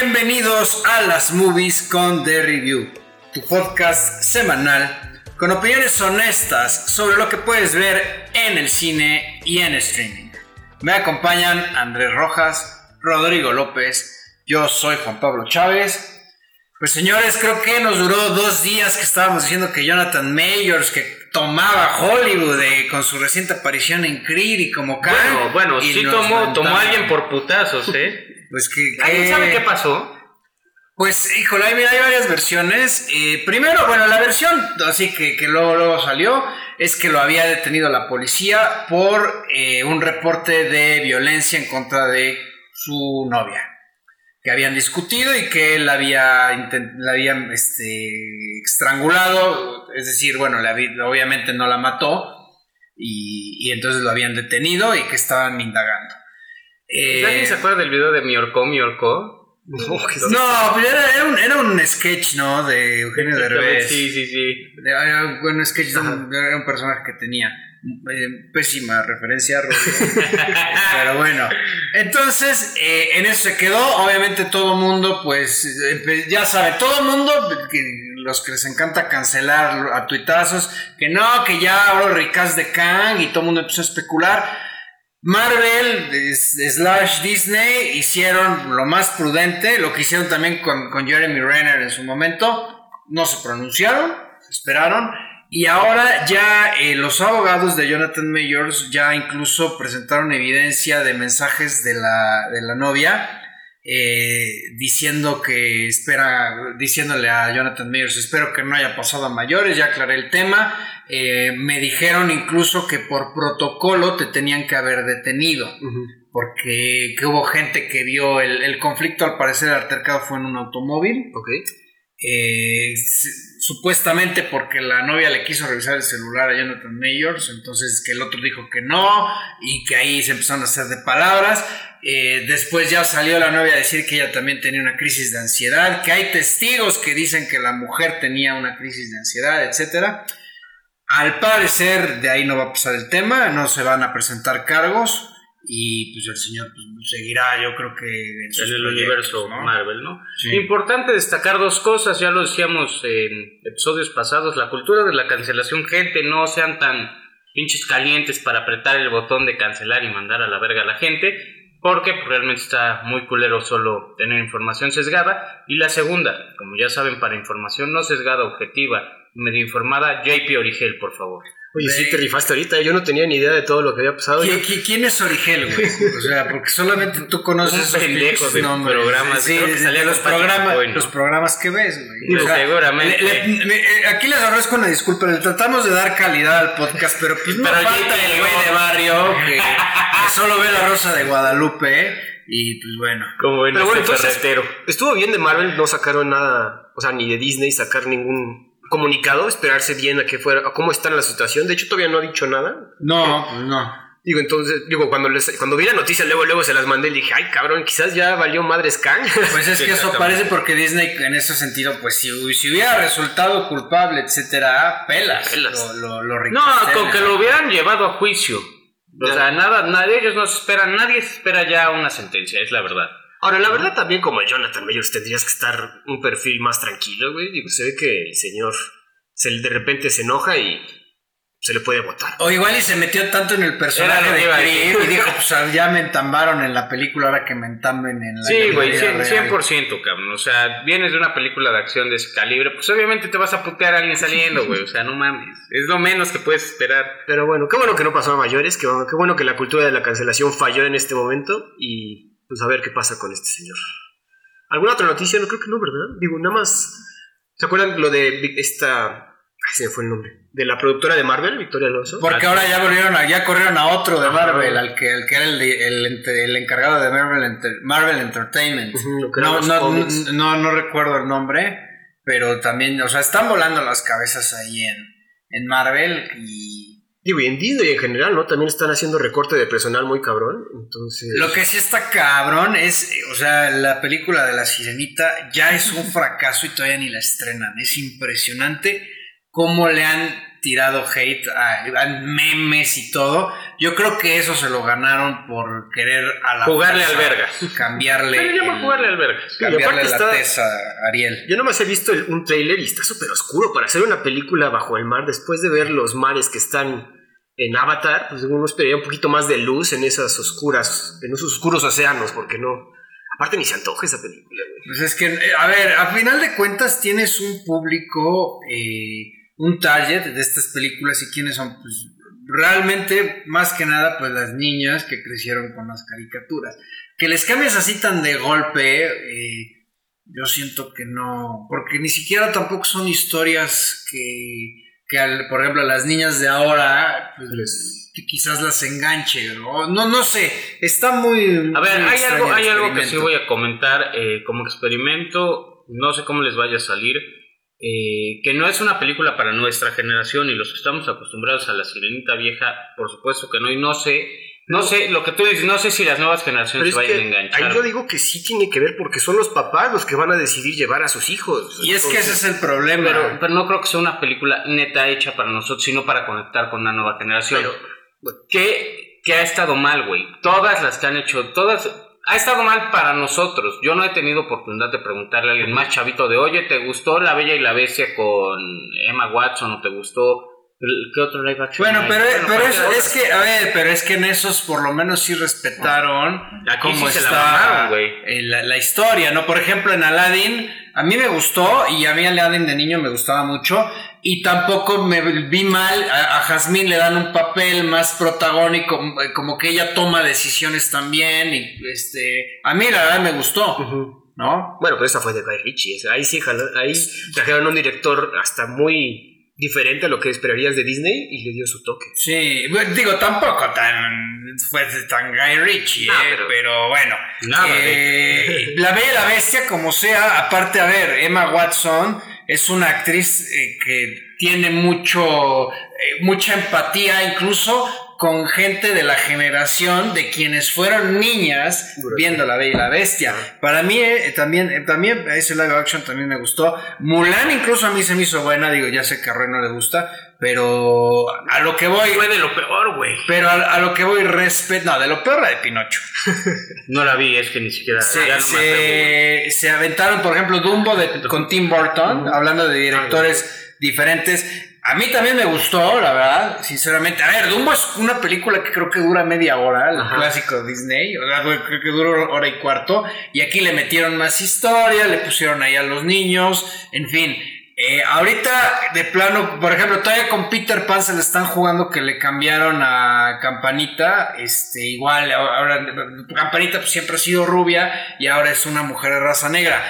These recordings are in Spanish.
Bienvenidos a las movies con The Review, tu podcast semanal con opiniones honestas sobre lo que puedes ver en el cine y en streaming. Me acompañan Andrés Rojas, Rodrigo López, yo soy Juan Pablo Chávez. Pues señores, creo que nos duró dos días que estábamos diciendo que Jonathan Mayors, que tomaba Hollywood eh, con su reciente aparición en Creed y como Khan. Bueno, bueno, sí tomó, tomó a alguien por putazos, ¿eh? Pues que... ¿Alguien sabe qué pasó? Pues, híjole, hay, hay varias versiones. Eh, primero, bueno, la versión, así que, que luego, luego salió, es que lo había detenido la policía por eh, un reporte de violencia en contra de su novia. Que habían discutido y que él había, la habían este, estrangulado. Es decir, bueno, le había- obviamente no la mató. Y, y entonces lo habían detenido y que estaban indagando. Eh, ¿Alguien se acuerda del video de mi orcó, mi no, pero era, era un, era un sketch, ¿no? De Eugenio Derbez. Sí, sí, sí. Era un buen sketch de un, era un personaje que tenía. Eh, pésima referencia, pero bueno. Entonces, eh, en eso se quedó. Obviamente todo mundo, pues, eh, ya sabe, todo mundo, que los que les encanta cancelar a tuitazos, que no, que ya ahora ricas de Kang y todo el mundo empezó a especular. Marvel es- slash Disney hicieron lo más prudente, lo que hicieron también con, con Jeremy Renner en su momento, no se pronunciaron, esperaron, y ahora ya eh, los abogados de Jonathan Mayors ya incluso presentaron evidencia de mensajes de la, de la novia. Eh, diciendo que espera, diciéndole a Jonathan Mayors, espero que no haya pasado a mayores, ya aclaré el tema, eh, me dijeron incluso que por protocolo te tenían que haber detenido, porque que hubo gente que vio el, el conflicto, al parecer el altercado fue en un automóvil, Ok. eh, supuestamente porque la novia le quiso revisar el celular a Jonathan Mayors, entonces que el otro dijo que no, y que ahí se empezaron a hacer de palabras. Eh, después ya salió la novia a decir que ella también tenía una crisis de ansiedad, que hay testigos que dicen que la mujer tenía una crisis de ansiedad, etcétera. Al parecer de ahí no va a pasar el tema, no se van a presentar cargos y pues el señor pues, seguirá, yo creo que en sus En el universo ¿no? Marvel, ¿no? Sí. Importante destacar dos cosas, ya lo decíamos en episodios pasados, la cultura de la cancelación, gente, no sean tan pinches calientes para apretar el botón de cancelar y mandar a la verga a la gente, porque pues, realmente está muy culero solo tener información sesgada. Y la segunda, como ya saben, para información no sesgada, objetiva, medio informada, JP Origel, por favor. Oye, sí te rifaste ahorita. Yo no tenía ni idea de todo lo que había pasado. ¿Qui- Yo- qui- ¿Quién es Origel, güey? O sea, porque solamente tú conoces esos pendejo pinches de nombres. programas. Sí, que los, programas, los programas que ves, güey. Digo, seguramente. le- le- me- eh, aquí les agradezco una disculpa, le tratamos de dar calidad al podcast, pero pues no Pero falta el güey de barrio que, que solo ve la rosa de Guadalupe y pues bueno. Como ven Pero bueno, entonces, estuvo bien de Marvel, no sacaron nada, o sea, ni de Disney sacar ningún comunicado, esperarse bien a que fuera, a cómo está la situación. De hecho, todavía no ha dicho nada. No, pues no. Digo, entonces, digo, cuando, les, cuando vi la noticia, luego, luego se las mandé y dije, ay, cabrón, quizás ya valió madres Kang. Pues es Sí, que eso parece porque Disney en ese sentido, pues si, si hubiera resultado culpable, etcétera, pelas. Pelas. Lo, lo, lo No, con que lo hubieran llevado a juicio. O Ya. sea, nada, nadie, ellos no se esperan, nadie se espera ya una sentencia, es la verdad. Ahora, la verdad también como Jonathan Mayors tendrías que estar un perfil más tranquilo, güey. Digo, se ve que el señor se, de repente se enoja y se le puede votar. O igual y se metió tanto en el personaje de Creed y dijo, pues ya me entambaron en la película, ahora que me entamben en la Sí, güey, vida 100%, real". 100%, cabrón. O sea, vienes de una película de acción de ese calibre, pues obviamente te vas a putear a alguien saliendo, güey. O sea, no mames. Es lo menos que puedes esperar. Pero bueno, qué bueno que no pasó a mayores, qué bueno, qué bueno que la cultura de la cancelación falló en este momento y pues a ver qué pasa con este señor. ¿Alguna otra noticia? No creo que no, ¿verdad? Digo, nada más... ¿Se acuerdan lo de esta... Ay, se me fue el nombre. De la productora de Marvel, Victoria Alonso. Porque ahora ya volvieron a, ya corrieron a otro de Marvel, al que, al que era el, el, el encargado de Marvel, Marvel Entertainment. No, no, no recuerdo el nombre, pero también, o sea, están volando las cabezas ahí en, en Marvel y Digo, y en Disney en general, ¿no? También están haciendo recorte de personal muy cabrón. Entonces... Lo que sí está cabrón es, o sea, la película de la sirenita ya es un fracaso y todavía ni la estrenan. Es impresionante cómo le han tirado hate a, memes y todo. Yo creo que eso se lo ganaron por querer a la jugarle al vergas. Cambiarle. Pero ya jugarle al vergas. Cambiarle la tesa a Ariel. Yo nomás he visto un trailer y está súper oscuro para hacer una película bajo el mar después de ver los mares que están en Avatar, pues uno esperaría un poquito más de luz en esas oscuras, en esos oscuros océanos, porque no. Aparte ni se antoja esa película, Pues es que, eh, a ver, a final de cuentas tienes un público, eh, un target de estas películas y quiénes son, pues realmente, más que nada, pues las niñas que crecieron con las caricaturas. Que les cambies así tan de golpe, eh, yo siento que no, porque ni siquiera tampoco son historias que que por ejemplo a las niñas de ahora pues que quizás las enganche no no no sé está muy a ver hay algo hay algo que sí voy a comentar eh, como experimento no sé cómo les vaya a salir eh, que no es una película para nuestra generación y los que estamos acostumbrados a la sirenita vieja por supuesto que no y no sé no sé, lo que tú dices, no sé si las nuevas generaciones se vayan a enganchar. Ahí yo digo que sí tiene que ver porque son los papás los que van a decidir llevar a sus hijos. Y es que ese es el problema. Pero, no creo que sea una película neta hecha para nosotros, sino para conectar con una nueva generación. ¿Qué, ha estado mal, güey? Todas las que han hecho, todas... Ha estado mal para nosotros. Yo no he tenido oportunidad de preguntarle a alguien más chavito de, oye, ¿te gustó La Bella y la Bestia con Emma Watson o te gustó ¿Qué otro live action? Bueno, pero, pero es, que, a ver, pero es que en esos por lo menos sí respetaron cómo está la, la, historia, ¿no? Por ejemplo, en Aladdin, a mí me gustó y a mí Aladdin de niño me gustaba mucho y tampoco me vi mal, a, a Jasmine le dan un papel más protagónico, como que ella toma decisiones también y este, a mí la verdad me gustó. ¿No? Bueno, pero esa fue de Guy Ritchie. Ahí sí, ahí trajeron un director hasta muy diferente a lo que esperarías de Disney y le dio su toque. Sí, digo, tampoco tan fue tan Guy Ritchie, eh, pero, bueno. Eh, la Bella y la Bestia, como sea, aparte, a ver, Emma Watson es una actriz eh, que tiene mucho, mucha empatía, incluso con gente de la generación de quienes fueron niñas viendo La Bella y la Bestia. Para mí eh, también, eh, también ese live action también me gustó. Mulan incluso a mí se me hizo buena, digo, ya sé que a Rey no le gusta, pero a lo que voy... Fue de lo peor, güey. Pero a, lo que voy respeto, no, de lo peor la de Pinocho. no la vi, es que ni siquiera... Se, se, aventaron, por ejemplo, Dumbo de, con Tim Burton, hablando de directores diferentes a mí también me gustó, la verdad, sinceramente. A ver, Dumbo es una película que creo que dura media hora, el clásico Disney. O sea, creo que dura hora y cuarto. Y aquí le metieron más historia, le pusieron ahí a los niños, en fin. Eh, ahorita, de plano, por ejemplo, todavía con Peter Pan se le están jugando que le cambiaron a Campanita. Este, igual, ahora Campanita pues, siempre ha sido rubia y ahora es una mujer de raza negra.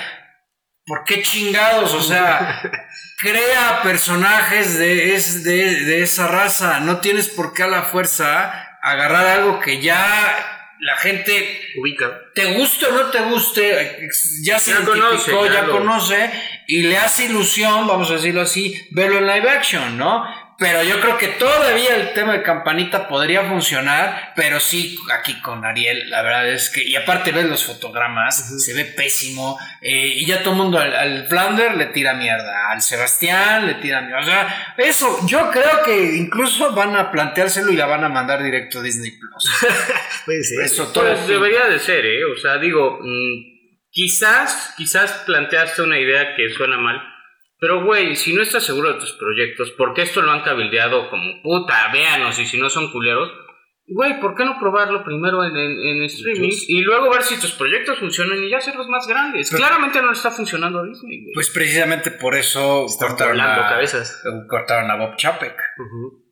¿Por qué chingados? O sea, crea personajes de, es, de, esa raza. No tienes por qué a la fuerza agarrar algo que ya la gente ubica. Te guste o no te guste, ya se identificó, ya conoce y le hace ilusión, vamos a decirlo así, verlo en live action, ¿no? Pero yo creo que todavía el tema de campanita podría funcionar, pero sí aquí con Ariel, la verdad es que, y aparte ves los fotogramas, se ve pésimo, eh, y ya todo el mundo al, Flounder le tira mierda, al Sebastián le tira mierda, o sea, eso, yo creo que incluso van a planteárselo y la van a mandar directo a Disney Plus. Eso todo pues debería de ser, ¿eh? O sea, digo, mm, quizás, quizás planteaste una idea que suena mal, pero, güey, si no estás seguro de tus proyectos, ¿por qué esto lo han cabildeado como puta, véanos, y si no son culeros? Güey, ¿por qué no probarlo primero en, en, streaming y luego ver si tus proyectos funcionan y ya hacerlos más grandes? Claramente no está funcionando a Disney, güey. Pues precisamente por eso cortaron a, cabezas. cortaron a Bob Chapek.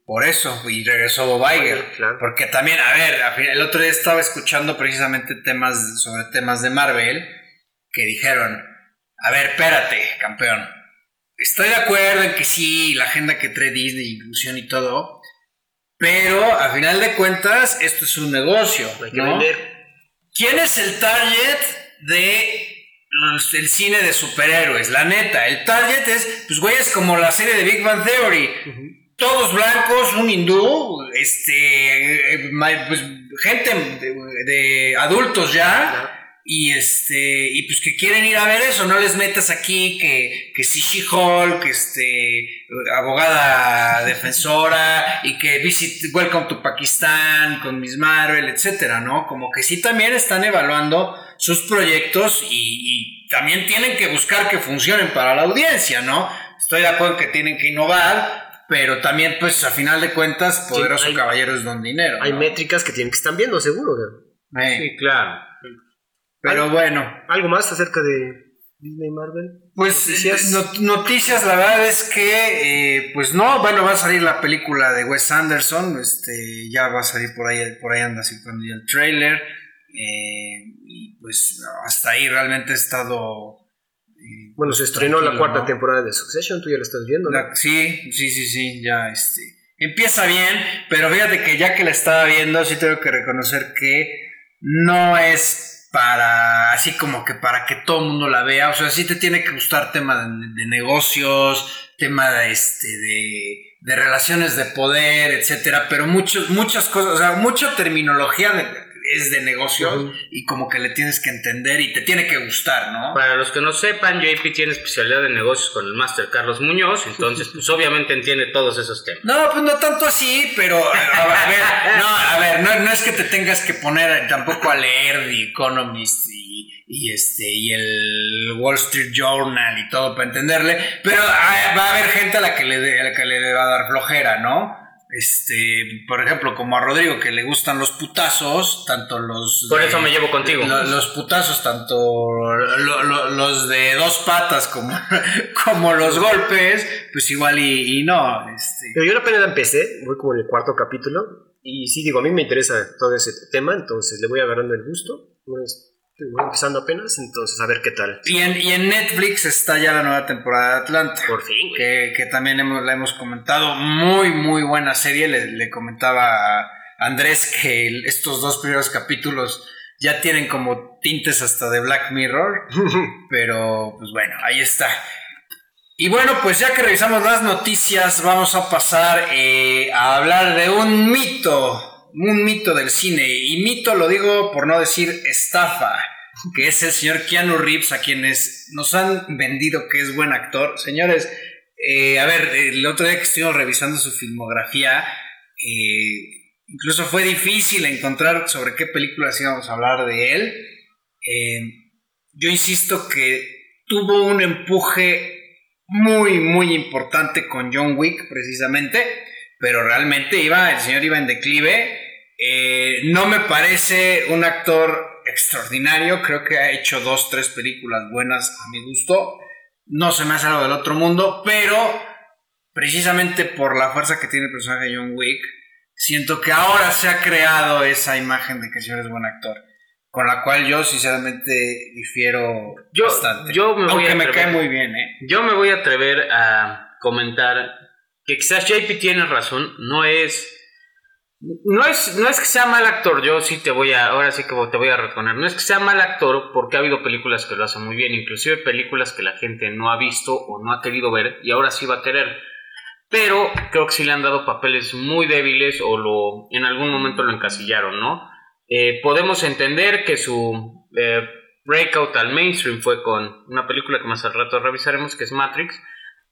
Por eso, y regresó Bob Iger. Porque también, a ver, el otro día estaba escuchando precisamente temas sobre temas de Marvel que dijeron, a ver, espérate, campeón Estoy de acuerdo en que sí, la agenda que trae Disney, inclusión y todo, pero a final de cuentas esto es un negocio. ¿no? ¿Quién es el target de el cine de superhéroes? La neta, el target es, pues güey, es como la serie de Big Bang Theory. Todos blancos, un hindú, este, eh, pues, gente de, adultos ya y este y pues que quieren ir a ver eso, no les metas aquí que, que si She-Hulk, este abogada defensora y que visit Welcome to Pakistan con Miss Marvel, etcétera, ¿no? Como que sí también están evaluando sus proyectos y, también tienen que buscar que funcionen para la audiencia, ¿no? Estoy de acuerdo que tienen que innovar, pero también, pues, a final de cuentas, poderoso caballero es don dinero. Hay métricas que tienen que estar viendo, seguro. Sí, claro. Pero bueno. ¿Algo más acerca de Disney Marvel? Pues noticias, noticias la verdad es que, eh, pues no, bueno, va a salir la película de Wes Anderson, este, ya va a salir por ahí, por ahí anda circulando el trailer, eh, y pues hasta ahí realmente he estado... Eh, bueno, se estrenó la cuarta temporada de Succession, tú ya la estás viendo, sí, sí, sí, sí, ya, este, empieza bien, pero fíjate que ya que la estaba viendo, sí tengo que reconocer que no es para así como que para que todo el mundo la vea, o sea, sí te tiene que gustar tema de, negocios, tema de este de, de, relaciones de poder, etcétera, pero muchos muchas cosas, o sea, mucha terminología de, es de negocio y como que le tienes que entender y te tiene que gustar, ¿no? Para los que no sepan, JP tiene especialidad de negocios con el máster Carlos Muñoz, entonces pues obviamente entiende todos esos temas. No, pues no tanto así, pero a, ver, no, a ver, no, es que te tengas que poner tampoco a leer The Economist y, este y el Wall Street Journal y todo para entenderle, pero va a haber gente a la que le, a la que le va a dar flojera, ¿no? Este, por ejemplo, como a Rodrigo que le gustan los putazos, tanto los. Por eso me llevo contigo. los putazos, tanto los de dos patas como, como los golpes, pues igual y, no. Este. Pero yo apenas empecé, voy como en el cuarto capítulo, y sí, digo, a mí me interesa todo ese tema, entonces le voy agarrando el gusto. Pues, Voy empezando apenas, entonces a ver qué tal. Y en, y en Netflix está ya la nueva temporada de Atlanta. Por fin. Que, que también hemos, la hemos comentado. Muy, muy buena serie. Le, le comentaba a Andrés que estos dos primeros capítulos ya tienen como tintes hasta de Black Mirror. pero pues bueno, ahí está. Y bueno, pues ya que revisamos las noticias, vamos a pasar eh, a hablar de un mito un mito del cine. Y mito lo digo por no decir estafa, que es el señor Keanu Reeves, a quienes nos han vendido que es buen actor. Señores, eh, a ver, el otro día que estuvimos revisando su filmografía, eh, incluso fue difícil encontrar sobre qué películas íbamos a hablar de él. Eh, yo insisto que tuvo un empuje muy, muy importante con John Wick, precisamente, pero realmente iba, el señor iba en declive no me parece un actor extraordinario, creo que ha hecho dos, tres películas buenas a mi gusto. No se me hace algo del otro mundo, pero precisamente por la fuerza que tiene el personaje de John Wick, siento que ahora se ha creado esa imagen de que el señor es buen actor. Con la cual yo sinceramente difiero bastante. aunque me cae muy bien, ¿eh? Yo me voy a atrever a comentar que quizás JP tiene razón, no es no es, no es que sea mal actor, yo sí te voy a, ahora sí que te voy a reponer, no es que sea mal actor porque ha habido películas que lo hacen muy bien, inclusive películas que la gente no ha visto o no ha querido ver y ahora sí va a querer. Pero creo que sí le han dado papeles muy débiles o lo en algún momento lo encasillaron, ¿no? Eh, podemos entender que su eh, breakout al mainstream fue con una película que más al rato revisaremos, que es Matrix,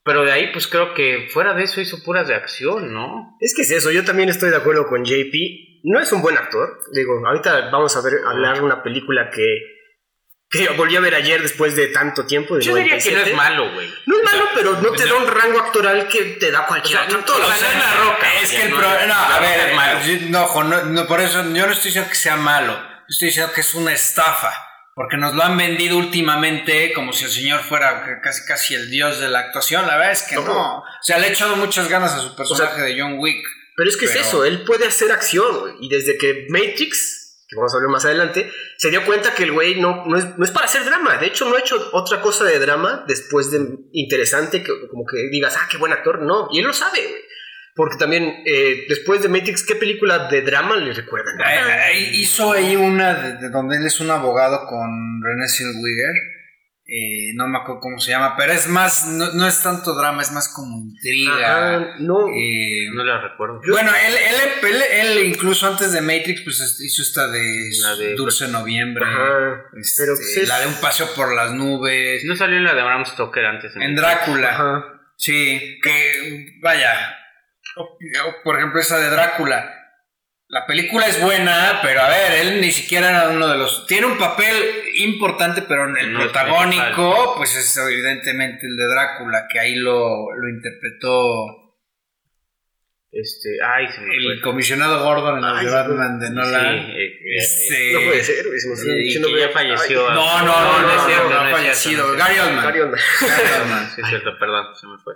pero de ahí, pues creo que fuera de eso hizo puras de acción, ¿no? Es que es eso, yo también estoy de acuerdo con JP. No es un buen actor. Digo, ahorita vamos a ver hablar de una película que, que volví a ver ayer después de tanto tiempo. yo diría que no es malo, güey. No es malo, pero no te da un rango actoral que te da cualquier actor. O sea, la roca. Es que el problema. No, a ver, no, no, por eso yo no estoy diciendo que sea malo. Estoy diciendo que es una estafa porque nos lo han vendido últimamente como si el señor fuera casi casi el dios de la actuación. La verdad es que no. O sea, le ha echado muchas ganas a su personaje de John Wick. Pero es que es eso, él puede hacer acción. Y desde que Matrix, que vamos a ver más adelante, se dio cuenta que el güey no, no, es, no es para hacer drama. De hecho, no ha hecho otra cosa de drama después de interesante, que, como que digas, ah, qué buen actor. No, y él lo sabe, güey. Porque también, eh, después de Matrix, ¿qué película de drama le recuerdan? hizo ahí una de, donde él es un abogado con René Zellweger. eh, no me acuerdo cómo se llama, pero es más, no, es tanto drama, es más como intriga. no, eh, no la recuerdo. Bueno, él, él, incluso antes de Matrix, pues hizo esta de, Dulce Noviembre, este, pues, la de Un Paseo por las Nubes. No salió en la de Bram Stoker antes. En, Drácula. Sí, que vaya, por ejemplo esa de Drácula la película es buena, pero a ver, él ni siquiera era uno de los... Tiene un papel importante, pero en el protagónico, pues es evidentemente el de Drácula, que ahí lo, lo interpretó... Este, ay, se me El comisionado Gordon en el de Batman de Nolan. Sí, eh, este, no puede ser, sí, que ya falleció. no, no, no, no, no, no, ha fallecido. Gary Oldman. Gary Oldman. Gary Oldman, sí, es cierto, perdón, se me fue.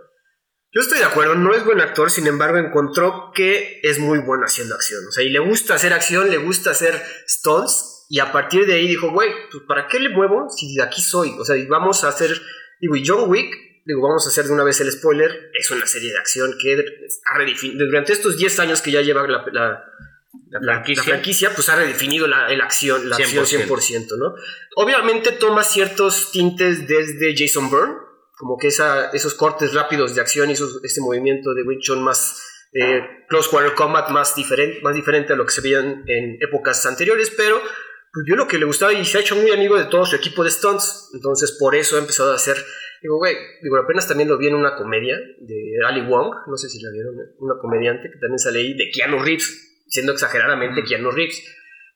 Yo estoy de acuerdo, no es buen actor, sin embargo encontró que es muy bueno haciendo acción. O sea, y le gusta hacer acción, le gusta hacer stunts, y a partir de ahí dijo, güey, pues ¿para qué le muevo si de aquí soy? O sea, y vamos a hacer, digo, y John Wick, digo, vamos a hacer de una vez el spoiler, es una serie de acción que ha redefinido, durante estos 10 años que ya lleva la, la, franquicia. pues ha redefinido la, acción, la 100%. acción 100%, ¿no? Obviamente toma ciertos tintes desde Jason Bourne, como que esa, esos cortes rápidos de acción y ese movimiento de Wing más eh, close quarter combat más diferente, más diferente a lo que se veían en épocas anteriores, pero pues vio lo que le gustaba y se ha hecho muy amigo de todo su equipo de stunts, entonces por eso ha empezado a hacer, digo, güey, digo, apenas también lo vi en una comedia de Ali Wong, no sé si la vieron, una comediante que también sale ahí, de Keanu Reeves, siendo exageradamente mm. Keanu Reeves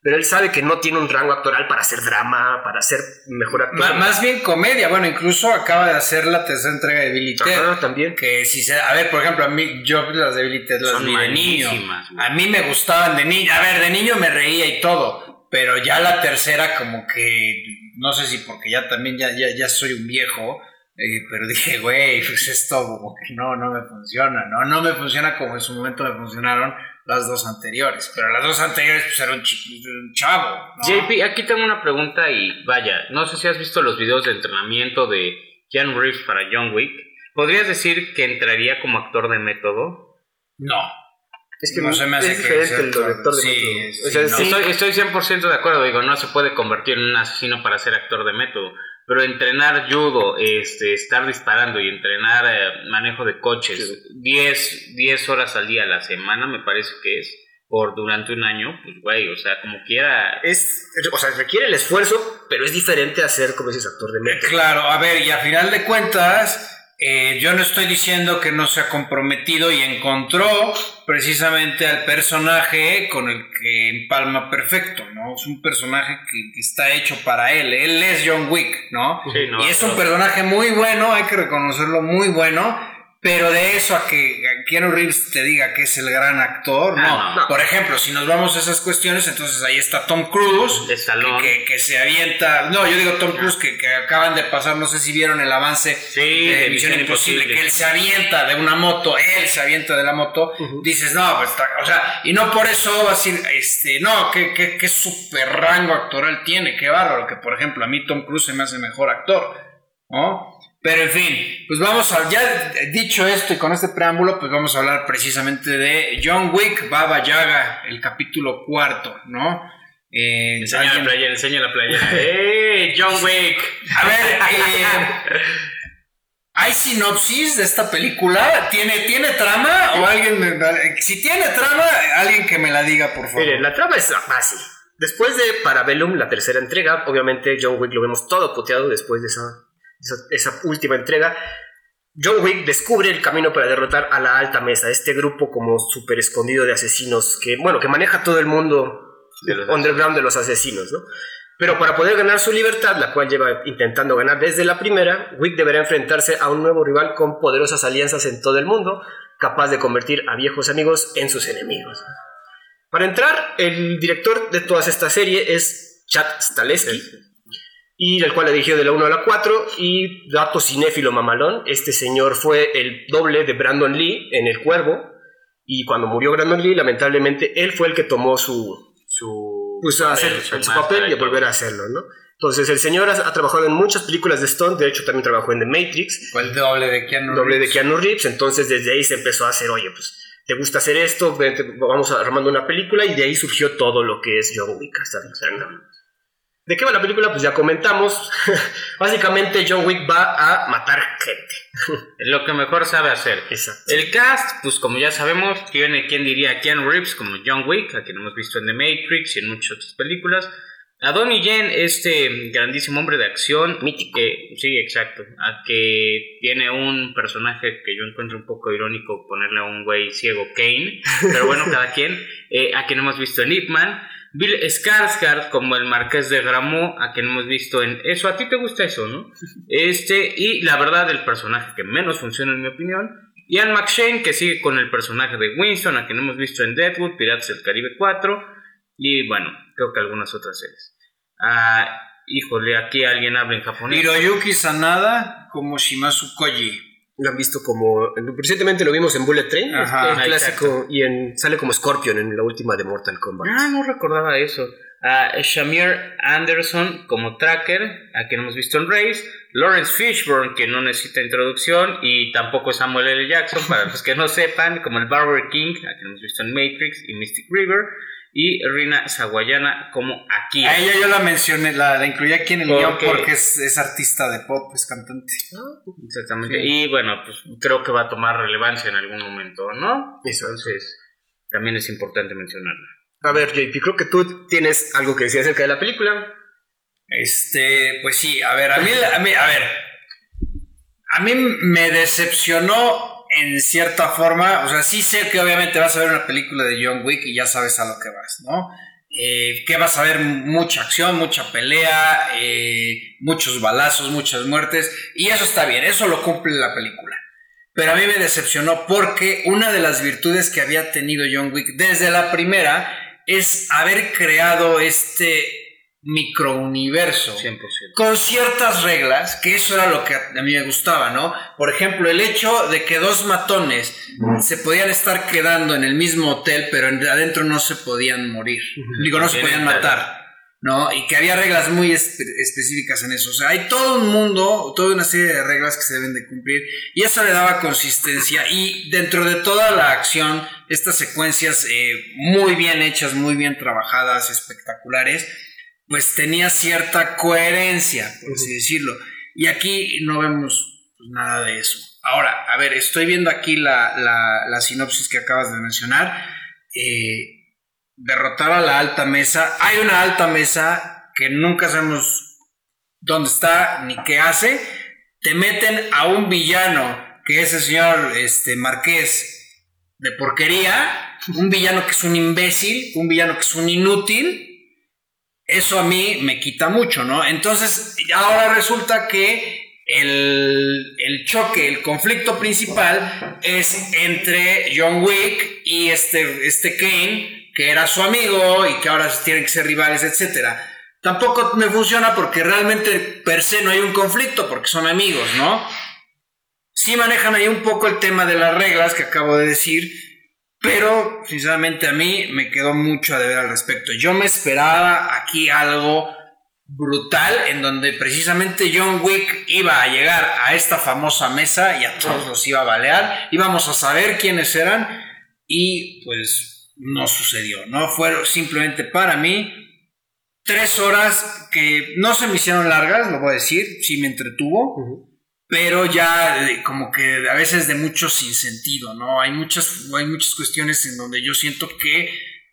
pero él sabe que no tiene un rango actoral para hacer drama, para ser mejor actor. más bien comedia, bueno, incluso acaba de hacer la tercera entrega de Billy Ted. también. Que si se, a ver, por ejemplo, a mí, yo las de Billy Ted las vi de niño. A mí me gustaban de niño, a ver, de niño me reía y todo, pero ya la tercera como que, no sé si porque ya también ya, ya, ya soy un viejo, eh, pero dije, güey, pues esto como que no, no me funciona, ¿no? No me funciona como en su momento me funcionaron las dos anteriores. Pero las dos anteriores, pues era un, chavo. JP, aquí tengo una pregunta y vaya, no sé si has visto los videos de entrenamiento de Keanu Reeves para John Wick. ¿Podrías decir que entraría como actor de método? No. Es que no se me hace es diferente el actor de método. estoy, estoy 100% de acuerdo, digo, no se puede convertir en un asesino para ser actor de método pero entrenar judo, este, estar disparando y entrenar eh, manejo de coches 10, 10 horas al día a la semana, me parece que es, por durante un año, pues güey, o sea, como quiera. Es, o sea, requiere el esfuerzo, pero es diferente a ser, como dices, actor de método. Claro, a ver, y a final de cuentas eh, yo no estoy diciendo que no se ha comprometido y encontró precisamente al personaje con el que empalma perfecto, ¿no? Es un personaje que, está hecho para él. Él es John Wick, ¿no? y es un personaje muy bueno, hay que reconocerlo, muy bueno pero de eso a que Keanu Reeves te diga que es el gran actor, ah, no. Por ejemplo, si nos vamos a esas cuestiones, entonces ahí está Tom Cruise, que, que, se avienta. No, yo digo Tom Cruise que, que, acaban de pasar, no sé si vieron el avance de, Misión Imposible, que él se avienta de una moto, él se avienta de la moto. Dices, no, pues, o sea, y no por eso va a decir, este, no, que, que, que super rango actoral tiene, qué bárbaro, que por ejemplo a mí Tom Cruise se me hace mejor actor, ¿no? Pero en fin, pues vamos a, ya dicho esto y con este preámbulo, pues vamos a hablar precisamente de John Wick, Baba Yaga, el capítulo cuarto, ¿no? Eh, enseña la playa, enseña la playa. ¡Eh, John Wick! A ver, eh, ¿hay sinopsis de esta película? ¿Tiene, ¿Tiene trama? ¿O alguien Si tiene trama, alguien que me la diga, por favor. Mire, la trama es fácil. Después de Parabellum, la tercera entrega, obviamente John Wick lo vemos todo puteado después de esa esa, última entrega, John Wick descubre el camino para derrotar a la Alta Mesa, este grupo como súper escondido de asesinos que, bueno, que maneja todo el mundo underground de los asesinos, ¿no? Pero para poder ganar su libertad, la cual lleva intentando ganar desde la primera, Wick deberá enfrentarse a un nuevo rival con poderosas alianzas en todo el mundo, capaz de convertir a viejos amigos en sus enemigos. Para entrar, el director de toda esta serie es Chad Stahelski, y el cual le dirigió de la 1 a la 4 y dato cinéfilo mamalón, este señor fue el doble de Brandon Lee en El Cuervo y cuando murió Brandon Lee lamentablemente él fue el que tomó su su, pues, su papel y a volver a hacerlo, ¿no? Entonces el señor ha, trabajado en muchas películas de Stone, de hecho también trabajó en The Matrix. Fue el doble de Keanu Doble de Keanu Reeves, entonces desde ahí se empezó a hacer, oye, pues te gusta hacer esto, vamos armando una película y de ahí surgió todo lo que es John Wick hasta ¿De qué va la película? Pues ya comentamos. Básicamente John Wick va a matar gente. Lo que mejor sabe hacer. Exacto. El cast, pues como ya sabemos, tiene quien diría Keanu Reeves como John Wick, a quien hemos visto en The Matrix y en muchas otras películas. A Donnie Yen, este grandísimo hombre de acción. Mítico. Que, sí, exacto. A que tiene un personaje que yo encuentro un poco irónico ponerle a un güey ciego Kane. Pero bueno, cada quien. Eh, a quien hemos visto en Ip Man. Bill Skarsgård como el Marqués de Gramont, a quien hemos visto en eso. A ti te gusta eso, ¿no? Este, y la verdad, el personaje que menos funciona, en mi opinión. Ian McShane, que sigue con el personaje de Winston, a quien hemos visto en Deadwood, Pirates del Caribe 4. Y bueno, creo que algunas otras series. Ah, híjole, aquí alguien habla en japonés. Hiroyuki Sanada como Shimazu Koji. Lo han visto como. Recientemente lo vimos en Bullet Train, Ajá, el clásico, y en, sale como Scorpion en la última de Mortal Kombat. Ah, no recordaba eso. A Shamir Anderson como Tracker, a quien hemos visto en Race. Lawrence Fishburne, que no necesita introducción. Y tampoco Samuel L. Jackson, para los que no sepan, como el Barber King, a quien hemos visto en Matrix y Mystic River. Y Rina Sawayana como aquí. A ella yo la mencioné, la, la incluí aquí en el guion porque es, es artista de pop, es cantante. Exactamente. Y bueno, pues creo que va a tomar relevancia en algún momento, ¿no? Eso. Entonces, también es importante mencionarla. A ver, JP, creo que tú tienes algo que decir acerca de la película. Este, pues sí, a ver, a mí, a mí, a ver, a mí me decepcionó en cierta forma, o sea, sí sé que obviamente vas a ver una película de John Wick y ya sabes a lo que vas, ¿no? Eh, que vas a ver mucha acción, mucha pelea, eh, muchos balazos, muchas muertes, y eso está bien, eso lo cumple la película. Pero a mí me decepcionó porque una de las virtudes que había tenido John Wick desde la primera es haber creado este microuniverso 100%. con ciertas reglas, que eso era lo que a mí me gustaba, ¿no? Por ejemplo, el hecho de que dos matones se podían estar quedando en el mismo hotel, pero en- adentro no se podían morir. Digo, no se podían matar, ¿no? Y que había reglas muy espe- específicas en eso. O sea, hay todo un mundo, toda una serie de reglas que se deben de cumplir, y eso le daba consistencia. Y dentro de toda la acción, estas secuencias eh, muy bien hechas, muy bien trabajadas, espectaculares, pues tenía cierta coherencia, por así decirlo. Y aquí no vemos pues, nada de eso. Ahora, a ver, estoy viendo aquí la, la- la sinopsis que acabas de mencionar. Eh, derrotar a la alta mesa. Hay una alta mesa que nunca sabemos dónde está ni qué hace. Te meten a un villano, que es el señor este, Marqués de porquería. Un villano que es un imbécil, un villano que es un inútil eso a mí me quita mucho, ¿no? Entonces, ahora resulta que el, el choque, el conflicto principal es entre John Wick y este, este Kane, que era su amigo y que ahora tienen que ser rivales, etc. Tampoco me funciona porque realmente per se no hay un conflicto, porque son amigos, ¿no? Sí manejan ahí un poco el tema de las reglas que acabo de decir, pero sinceramente a mí me quedó mucho a deber al respecto. Yo me esperaba aquí algo brutal en donde precisamente John Wick iba a llegar a esta famosa mesa y a todos los iba a balear, íbamos a saber quiénes eran y pues no sucedió, no fueron simplemente para mí tres horas que no se me hicieron largas, lo voy a decir, sí me entretuvo, pero ya eh, como que a veces de mucho sinsentido, ¿no? Hay muchas, hay muchas cuestiones en donde yo siento que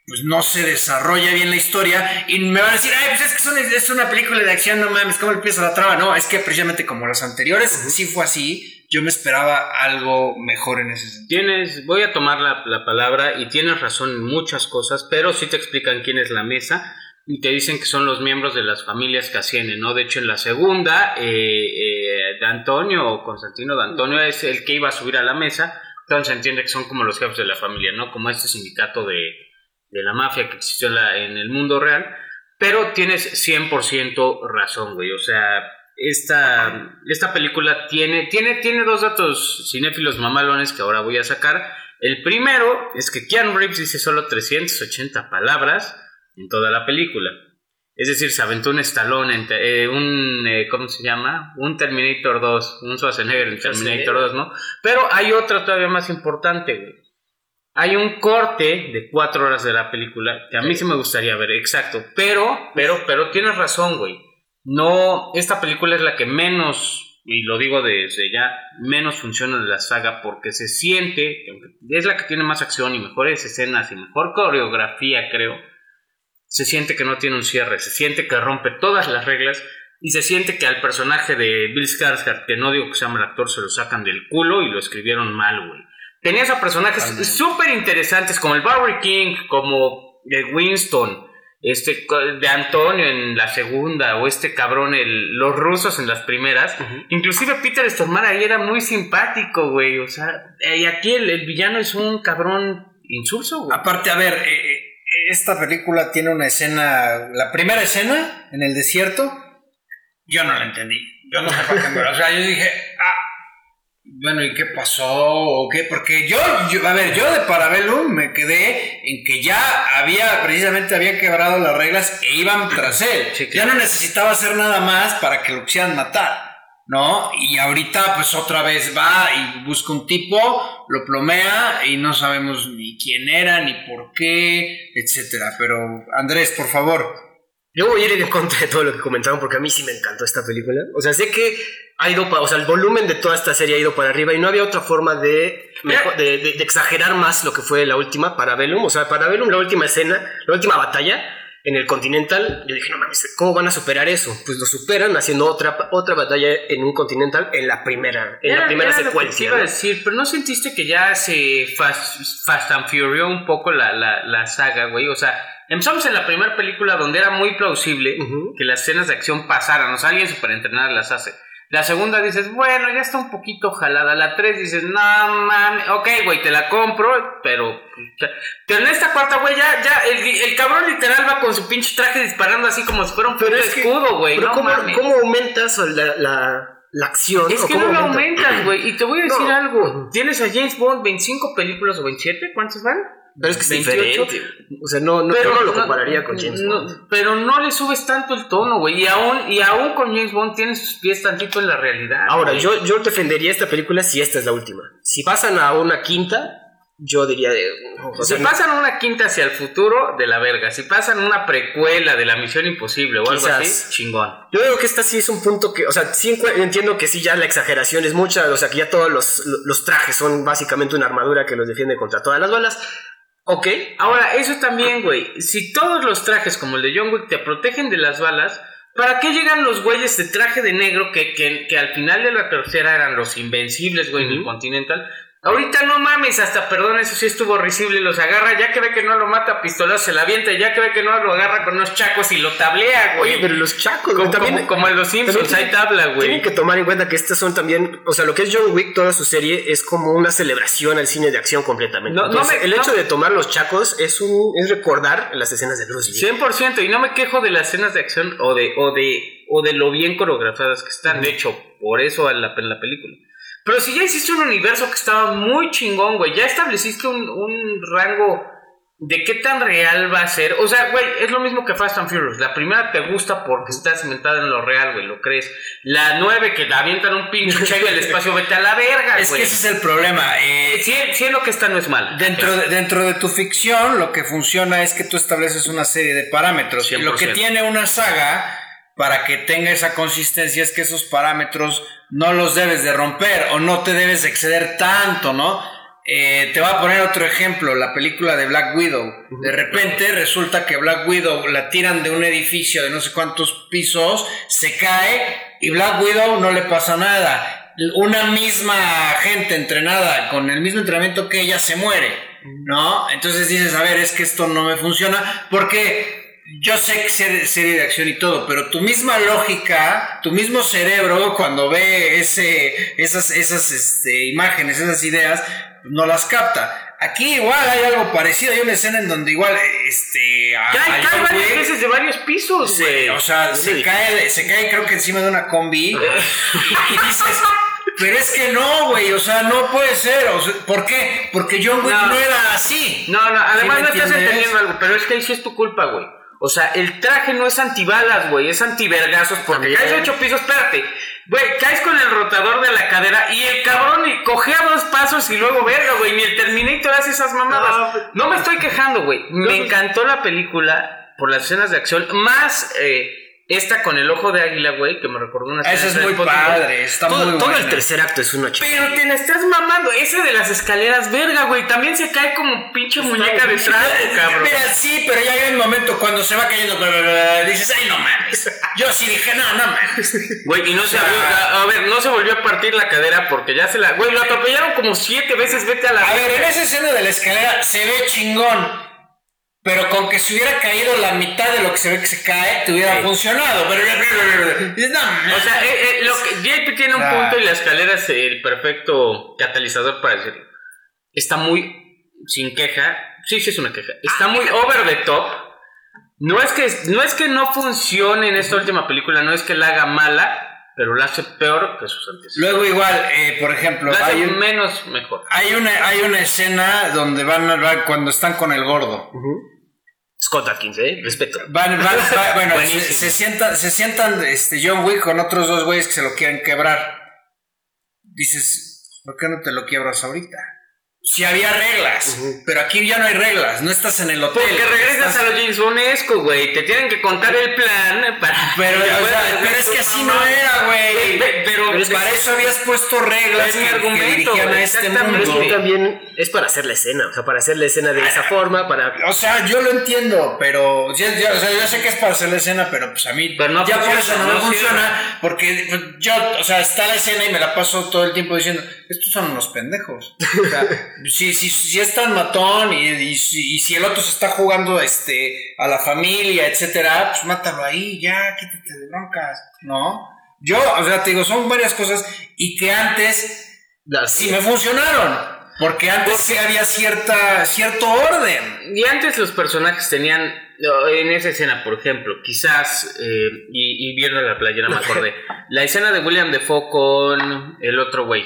pues no se desarrolla bien la historia y me van a decir, ay, pues es que son- es una película de acción, no mames, ¿cómo empieza la trama? No, es que precisamente como las anteriores, sí fue así, yo me esperaba algo mejor en ese sentido. Tienes, voy a tomar la, la palabra y tienes razón en muchas cosas, pero sí te explican quién es la mesa y te dicen que son los miembros de las familias Cassiene, ¿no? De hecho, en la segunda, eh, eh, de Antonio o Constantino de Antonio es el que iba a subir a la mesa, entonces se entiende que son como los jefes de la familia, ¿no? Como este sindicato de, de la mafia que existió en, la- en el mundo real, pero tienes 100% razón, güey, o sea, esta, esta película tiene, tiene, tiene dos datos cinéfilos mamalones que ahora voy a sacar. El primero es que Keanu Reeves dice solo 380 palabras en toda la película. Es decir, se aventó un Stallone, eh, un, eh, ¿cómo se llama? Un Terminator 2, un Schwarzenegger en Terminator 2, ¿no? Pero hay otra todavía más importante, güey. hay un corte de cuatro horas de la película que a mí sí me gustaría ver, exacto. Pero, pero, pero tienes razón, güey. No, esta película es la que menos, y lo digo desde ya, menos funciona de la saga porque se siente, es la que tiene más acción y mejores escenas y mejor coreografía, creo. Se siente que no tiene un cierre, se siente que rompe todas las reglas y se siente que al personaje de Bill Skarsgård, que no digo que se llama el actor, se lo sacan del culo y lo escribieron mal, güey. Tenías a personajes súper interesantes como el Barry King, como de Winston, este de Antonio en la segunda, o este cabrón, el, los rusos en las primeras. Inclusive Peter Stormare ahí era muy simpático, güey. O sea, y aquí el, villano es un cabrón insulso, güey. Aparte, a ver, eh, eh, esta película tiene una escena, la primera escena en el desierto, yo no la entendí. Yo no sé para qué O sea, yo dije, ah, bueno, ¿y qué pasó? ¿O qué? Porque yo, a ver, yo de Parabellum me quedé en que ya había, precisamente había quebrado las reglas e iban tras él. Ya no necesitaba hacer nada más para que lo quisieran matar, ¿no? Y ahorita pues otra vez va y busca un tipo, lo plomea y no sabemos ni quién era, ni por qué, etcétera. Pero Andrés, por favor. Yo voy a ir en contra de todo lo que comentaron porque a mí sí me encantó esta película. O sea, sé que ha ido para, o sea, el volumen de toda esta serie ha ido para arriba y no había otra forma de, de, exagerar más lo que fue la última para Bellum. O sea, para Bellum, la última escena, la última batalla en el Continental, yo dije, no mames, ¿cómo van a superar eso? Pues lo superan haciendo otra, otra batalla en un Continental en la primera, en la primera secuencia. Lo decir, pero ¿no sentiste que ya se fast, fast and furious un poco la, la, la saga, güey? O sea, empezamos en la primera película donde era muy plausible que las escenas de acción pasaran, o sea, alguien super entrenado las hace. La segunda dices, bueno, ya está un poquito jalada. La tres dices, no mames, ok, güey, te la compro, pero. Pero en esta cuarta, güey, ya, ya, el, cabrón literal va con su pinche traje disparando así como si fuera un pero escudo, güey. No ¿cómo, ¿cómo, aumentas la, la, la acción? Es que no lo aumentas, güey. Y te voy a decir algo. Tienes a James Bond 25 películas o 27, ¿cuántos van? Pero es que es diferente. O sea, no, no, pero, yo no lo compararía con James Bond. Pero no le subes tanto el tono, güey. Y aún, y aún con James Bond tiene sus pies tantito en la realidad. Ahora, yo, yo defendería esta película si esta es la última. Si pasan a una quinta, yo diría de. si pasan a una quinta hacia el futuro, de la verga. Si pasan una precuela de la Misión Imposible o algo así, chingón. Yo creo que esta sí es un punto que. O sea, sí entiendo que sí ya la exageración es mucha. O sea, que ya todos los, los trajes son básicamente una armadura que los defiende contra todas las balas. Ok, ahora eso también, güey. Si todos los trajes como el de John Wick te protegen de las balas, ¿para qué llegan los güeyes de traje de negro que, que, que al final de la tercera eran los invencibles, güey, en el Continental? Ahorita no mames, hasta perdón, eso sí estuvo risible. Los agarra, ya que ve que no lo mata, pistolazo se la avienta, ya que ve que no lo agarra con unos chacos y lo tablea, güey. Oye, pero los chacos, como, también. Como, en los Simpsons, hay tabla, güey. Tienen que tomar en cuenta que estas son también. O sea, lo que es John Wick, toda su serie, es como una celebración al cine de acción completamente. No, el hecho de tomar los chacos es un es recordar las escenas de Bruce Lee. 100%, y no me quejo de las escenas de acción o de, o de, o de lo bien coreografiadas que están. De hecho, por eso en la, en la película. Pero si ya hiciste un universo que estaba muy chingón, güey, ya estableciste un, un rango de qué tan real va a ser. O sea, güey, es lo mismo que Fast and Furious. La primera te gusta porque está cimentada en lo real, güey, lo crees. La nueve que te avientan un pinche cheque del espacio, vete a la verga, güey. Es que ese es el problema. Eh, siendo que esta no es mala. Dentro de, dentro de tu ficción, lo que funciona es que tú estableces una serie de parámetros. Y Lo que tiene una saga para que tenga esa consistencia es que esos parámetros no los debes de romper o no te debes exceder tanto, ¿no? Eh, te voy a poner otro ejemplo, la película de Black Widow. De repente resulta que Black Widow la tiran de un edificio de no sé cuántos pisos, se cae y Black Widow no le pasa nada. Una misma gente entrenada con el mismo entrenamiento que ella se muere, ¿no? Entonces dices, a ver, es que esto no me funciona porque yo sé que es serie de acción y todo, pero tu misma lógica, tu mismo cerebro, cuando ve ese, esas, esas este, imágenes, esas ideas, no las capta. Aquí igual hay algo parecido, hay una escena en donde igual, este... cae, cae varias veces de varios pisos, güey. o sea, se cae, se cae creo que encima de una combi y, dices... Pero es que no, güey, o sea, no puede ser. ¿Por qué? Porque John Wick no, era así. No, no, además no estás entendiendo algo, pero es que ahí sí es tu culpa, güey. O sea, el traje no es antibalas, güey, es antivergazos. Porque caes ocho pisos, espérate. Güey, caes con el rotador de la cadera y el cabrón cogea dos pasos y luego verga, güey. Ni el Terminator hace esas mamadas. no me estoy quejando, güey. Me encantó la película por las escenas de acción, más eh, esta con el ojo de águila, güey, que me recordó una Esa es muy padre, está todo, muy todo buena. el tercer acto es una chica. Pero te la estás mamando. Ese de las escaleras, verga, güey. También se cae como pinche muñeca de trapo, cabrón. Mira, sí, pero ya hay un momento cuando se va cayendo, bla, bla, bla, dices, ay, no mames. Yo sí dije, no, no mames. Güey, y no se volvió, a, a ver, no se volvió a partir la cadera porque ya se la. Güey, lo atropellaron como siete veces, vete a la. A ver, en esa escena de la escalera se ve chingón. Pero con que se hubiera caído la mitad de lo que se ve que se cae, te hubiera funcionado. Pero no, O sea, eh, eh, lo que, JP tiene un Ah. punto y la escalera es el perfecto catalizador para decirlo. Está muy sin queja. Sí, sí es una queja. Está muy over the top. No es que no, es que no funcione en esta última película, no es que la haga mala, pero la hace peor que sus antes. Luego igual, eh, por ejemplo, La hace hay, un- menos mejor. hay una, hay una escena donde van, van- cuando están con el gordo. Scott Atkins, ¿eh? Respeto. Van, van- va- bueno, se, se sientan, se sientan este, John Wick con otros dos güeyes que se lo quieren quebrar. Dices, ¿por qué no te lo quiebras ahorita? Si había reglas, pero aquí ya no hay reglas, no estás en el hotel. Porque regresas estás- a lo James Bonesco, güey. Te tienen que contar el plan para. Pero, o sea, pero es que así mamá. no era, güey. Pe- Pero, Pero para eso habías puesto reglas Es mi que- que dirigían a este. Pero es que también es para hacer la escena, o sea, para hacer la escena de esa forma, para... O sea, yo lo entiendo, pero ya- ya- o sea, yo sé que es para hacer la escena, pero pues a mí Pero no ya por funciona, eso no, no funciona, porque pues, yo, o sea, está la escena y me la paso todo el tiempo diciendo, estos son unos pendejos. O sea, si, si, si es tan matón y, y si, y si el otro se está jugando este, a la familia, etcétera, pues mátalo ahí, ya, quítate de broncas, ¿no? Yo, o sea, te digo, son varias cosas y que antes sí me funcionaron. Porque antes sí había cierta, cierto orden. Y antes los personajes tenían, en esa escena, por ejemplo, quizás, eh, y, y viendo la playera me acordé, la escena de William Defoe con el otro güey,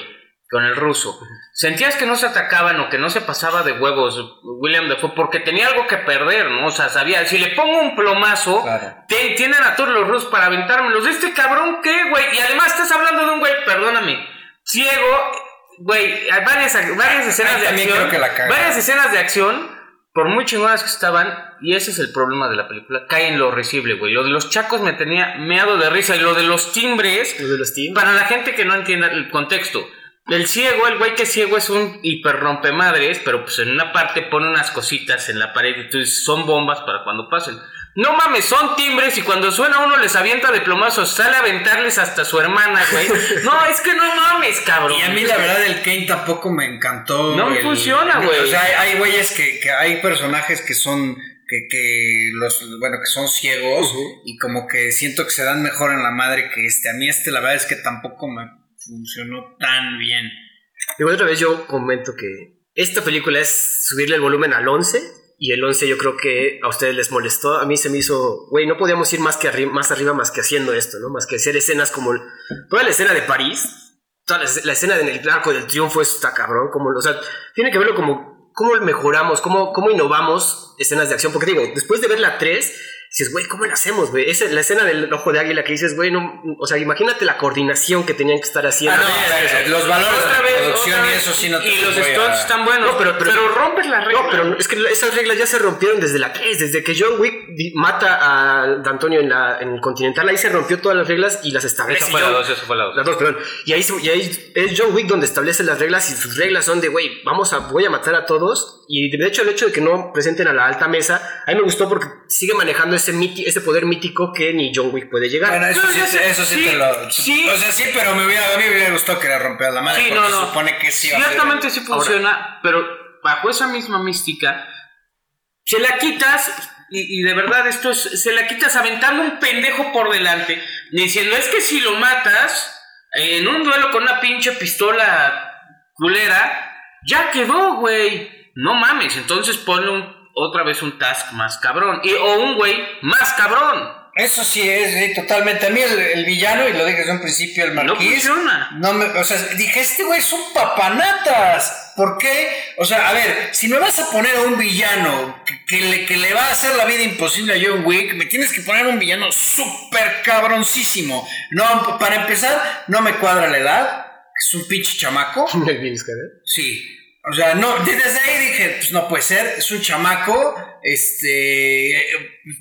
con el ruso. Sentías que no se atacaban o que no se pasaba de huevos William Defoe porque tenía algo que perder, ¿no? O sea, sabía, si le pongo un plomazo, Claro. te- tienen a todos los rusos para aventármelos. ¿Este cabrón qué, güey? Y además estás hablando de un güey, perdóname, ciego, güey, hay varias, varias escenas de acción. varias escenas de acción, por muy chingonas que estaban, y ese es el problema de la película, cae en lo horrible, güey. Lo de los chacos me tenía meado de risa, y lo de los timbres, Lo de los team. para la gente que no entienda el contexto. El ciego, el güey que es ciego es un hiper rompemadres, pero pues en una parte pone unas cositas en la pared y tú dices, son bombas para cuando pasen. No mames, son timbres y cuando suena uno les avienta de plomazos, sale a aventarles hasta su hermana, güey. No, es que no mames, cabrón. Y a mí la verdad el Kane tampoco me encantó. No el- funciona, güey. O sea, hay, hay güeyes que, que hay personajes que son que, que los bueno que son ciegos y como que siento que se dan mejor en la madre que este. A mí este la verdad es que tampoco me funcionó tan bien. Igual otra vez yo comento que esta película es subirle el volumen al 11 y el 11 yo creo que a ustedes les molestó. A mí se me hizo, güey, no podíamos ir más, que arri- más arriba más que haciendo esto, ¿no? Más que hacer escenas como toda la escena de París, toda la, la escena en el arco del triunfo está cabrón, como, o sea, tiene que verlo como cómo mejoramos, cómo, cómo innovamos escenas de acción, porque digo, después de ver la 3, dices, güey, ¿cómo la hacemos, güey? Esa, la escena del ojo de águila que dices, güey, no, o sea, imagínate la coordinación que tenían que estar haciendo. Ah, no, los valores Otra de vez, producción otra y vez, eso sí no te Y los voy a- stunts están buenos, No, pero- pero, pero- rompes la regla. No, pero es que esas reglas ya se rompieron desde la 3, desde que John Wick di- mata a D'Antonio en, la, en el Continental, ahí se rompió todas las reglas y las establece. Esa fue la John- dos, esa fue la dos. Las dos, perdón. Y ahí, se- y ahí es John Wick donde establece las reglas y sus reglas son de, güey, vamos a, voy a matar a todos. Y de hecho el hecho de que no presenten a la alta mesa, a mí me gustó porque sigue manejando ese, miti- ese poder mítico que ni John Wick puede llegar. Bueno, eso No, sí, sé, eso sí, sí, te lo. sí. O sea, sí, pero me hubiera, a mí me hubiera gustado que le rompiera la madre. Sí, porque no, no. se supone que sí. va a ser- Ciertamente sí funciona, pero bajo esa misma mística, se la quitas, y, y de verdad esto es, se la quitas aventando un pendejo por delante, diciendo, es que si lo matas en un duelo con una pinche pistola culera, ya quedó, güey. No mames, entonces ponle un- otra vez un task más cabrón, y, o un güey más cabrón. Eso sí es, sí, totalmente. A mí el, el villano, y lo dije desde un principio, el No marquís. funciona. No me, o sea, dije, este güey es un papanatas. ¿Por qué? O sea, a ver, si me vas a poner a un villano que, que le, que le va a hacer la vida imposible a John Wick, me tienes que poner un villano súper cabroncísimo. No, para empezar, no me cuadra la edad. Es un pinche chamaco. El Vince Carter. Sí. O sea, no, desde ahí dije, pues no puede ser, es un chamaco, este,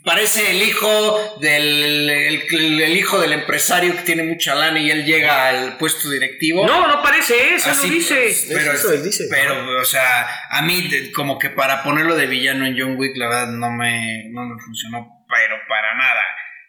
parece el hijo del, el, hijo del empresario que tiene mucha lana y él llega al puesto directivo. No, no parece eso, Así, dice. Pues, pero, eso dice. pero, o sea, a mí como que para ponerlo de villano en John Wick, la verdad no me, no me funcionó, pero para nada.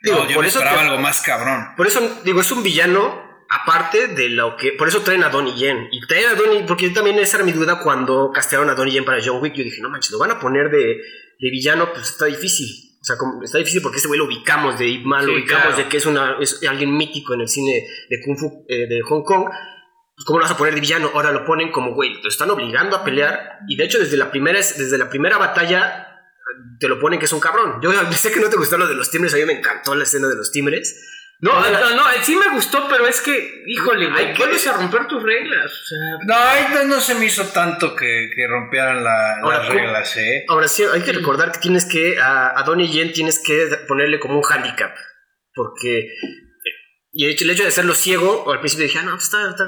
Digo, yo por eso esperaba algo más cabrón. Por eso, digo, es un villano aparte de lo que. Por eso traen a Donnie Yen. Y traen a Donnie. Porque yo también esa era mi duda cuando castearon a Donnie Yen para John Wick. Yo dije, no manches, lo van a poner de, de villano, pues está difícil. O sea, como, está difícil porque ese güey lo ubicamos de Ip Man, lo ubicamos de que es, una, es alguien mítico en el cine de Kung Fu eh, de Hong Kong. Pues, ¿Cómo lo vas a poner de villano? Ahora lo ponen como, güey, lo están obligando a pelear. Y de hecho, desde la primera, desde la primera batalla, te lo ponen que es un cabrón. Yo sé que no te gustó lo de los timbres, a mí me encantó la escena de los timbres. No, no, no, sí me gustó, pero es que, híjole, güey, vuelves a romper tus reglas. O sea... No, no, se me hizo tanto que, que rompieran las reglas, ¿eh? Ahora sí, hay que recordar que tienes que, a, a Donnie Yen tienes que ponerle como un handicap. Porque, y el hecho, el hecho de hacerlo ciego, al principio dije, ah, no, está, está,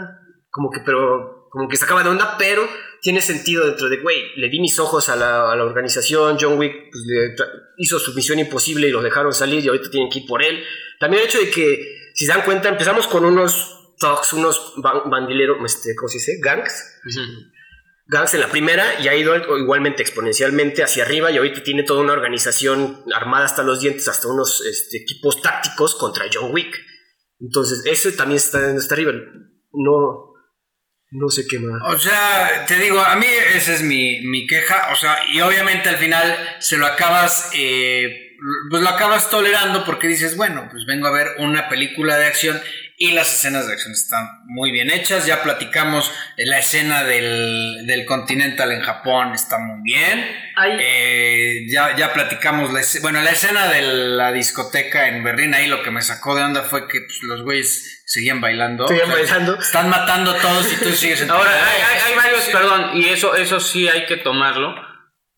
como que, pero, como que sacaba de onda, pero tiene sentido dentro de, güey, le di mis ojos a la, a la organización, John Wick pues, hizo su misión imposible y lo dejaron salir y ahorita tienen que ir por él. También el hecho de que, si se dan cuenta, empezamos con unos thugs, unos bandileros, este, ¿cómo se dice? Gangs. Gangs en la primera y ha ido igualmente exponencialmente hacia arriba y ahorita tiene toda una organización armada hasta los dientes, hasta unos este, equipos tácticos contra John Wick. Entonces, eso también está, está arriba. No, no sé qué más. O sea, te digo, a mí esa es mi, mi queja. O sea, y obviamente al final se lo acabas eh, pues lo acabas tolerando porque dices, bueno, pues vengo a ver una película de acción y las escenas de acción están muy bien hechas. Ya platicamos la escena del, del Continental en Japón, está muy bien. Eh, ya, ya platicamos, la, bueno, la escena de la discoteca en Berlín, ahí lo que me sacó de onda fue que pues, los güeyes seguían bailando. Seguían bailando. Están matando a todos y tú sigues Ahora, hay, hay, varios, perdón, y eso, eso sí hay que tomarlo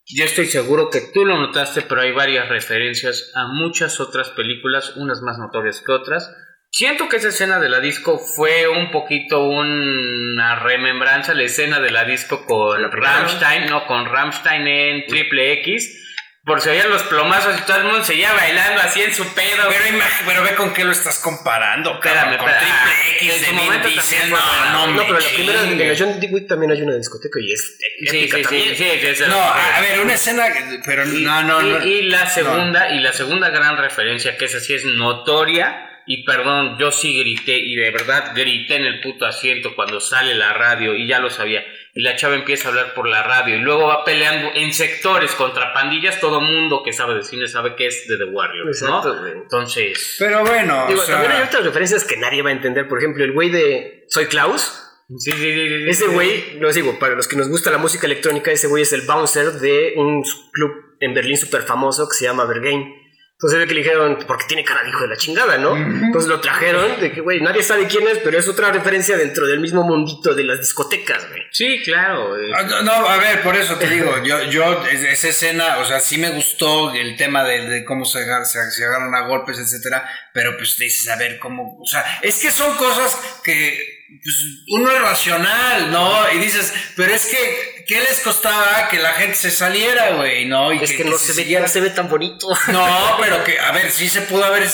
yo estoy seguro que tú lo notaste, pero hay varias referencias a muchas otras películas, unas más notorias que otras. Siento que esa escena de la disco fue un poquito una remembranza, la escena de la disco con Rammstein, no, con Rammstein en Triple X por si oían los plomazos y todo el mundo seguía bailando así en su pedo. Pero, pero ve con qué lo estás comparando. Espérame, con Triple X de momento también no, no, no, pero la primera de John Wick también hay una discoteca y es sí, sí, sí, sí, No, a, ver, una escena, pero no, no, no. Y, la segunda, y la segunda gran referencia, que esa sí es notoria, y perdón, yo sí grité, y de verdad grité en el puto asiento cuando sale la radio, y ya lo sabía y la chava empieza a hablar por la radio y luego va peleando en sectores contra pandillas, todo mundo que sabe de cine sabe que es de The Warriors, ¿no? Entonces... Pero bueno, Digo, también hay otras referencias que nadie va a entender, por ejemplo, el güey de Soy Klaus. Sí, sí, sí, ese güey, lo digo, para los que nos gusta la música electrónica, ese güey es el bouncer de un club en Berlín súper famoso que se llama Berghain. Entonces ve que le dijeron, porque tiene cara de hijo de la chingada, ¿no? Entonces lo trajeron, de que, güey, nadie sabe quién es, pero es otra referencia dentro del mismo mundito de las discotecas, güey. Sí, claro. Ah, no, a ver, por eso te digo, yo, yo, esa escena, o sea, sí me gustó el tema de, cómo se, se, se, agarran a golpes, etcétera, pero pues dices, a ver, cómo, o sea, es que son cosas que pues, uno es racional, ¿no? Y dices, pero es que, ¿qué les costaba que la gente se saliera, güey? ¿No? Y es que, no se, ve, no se ve tan bonito. No, pero que, a ver, sí se pudo haber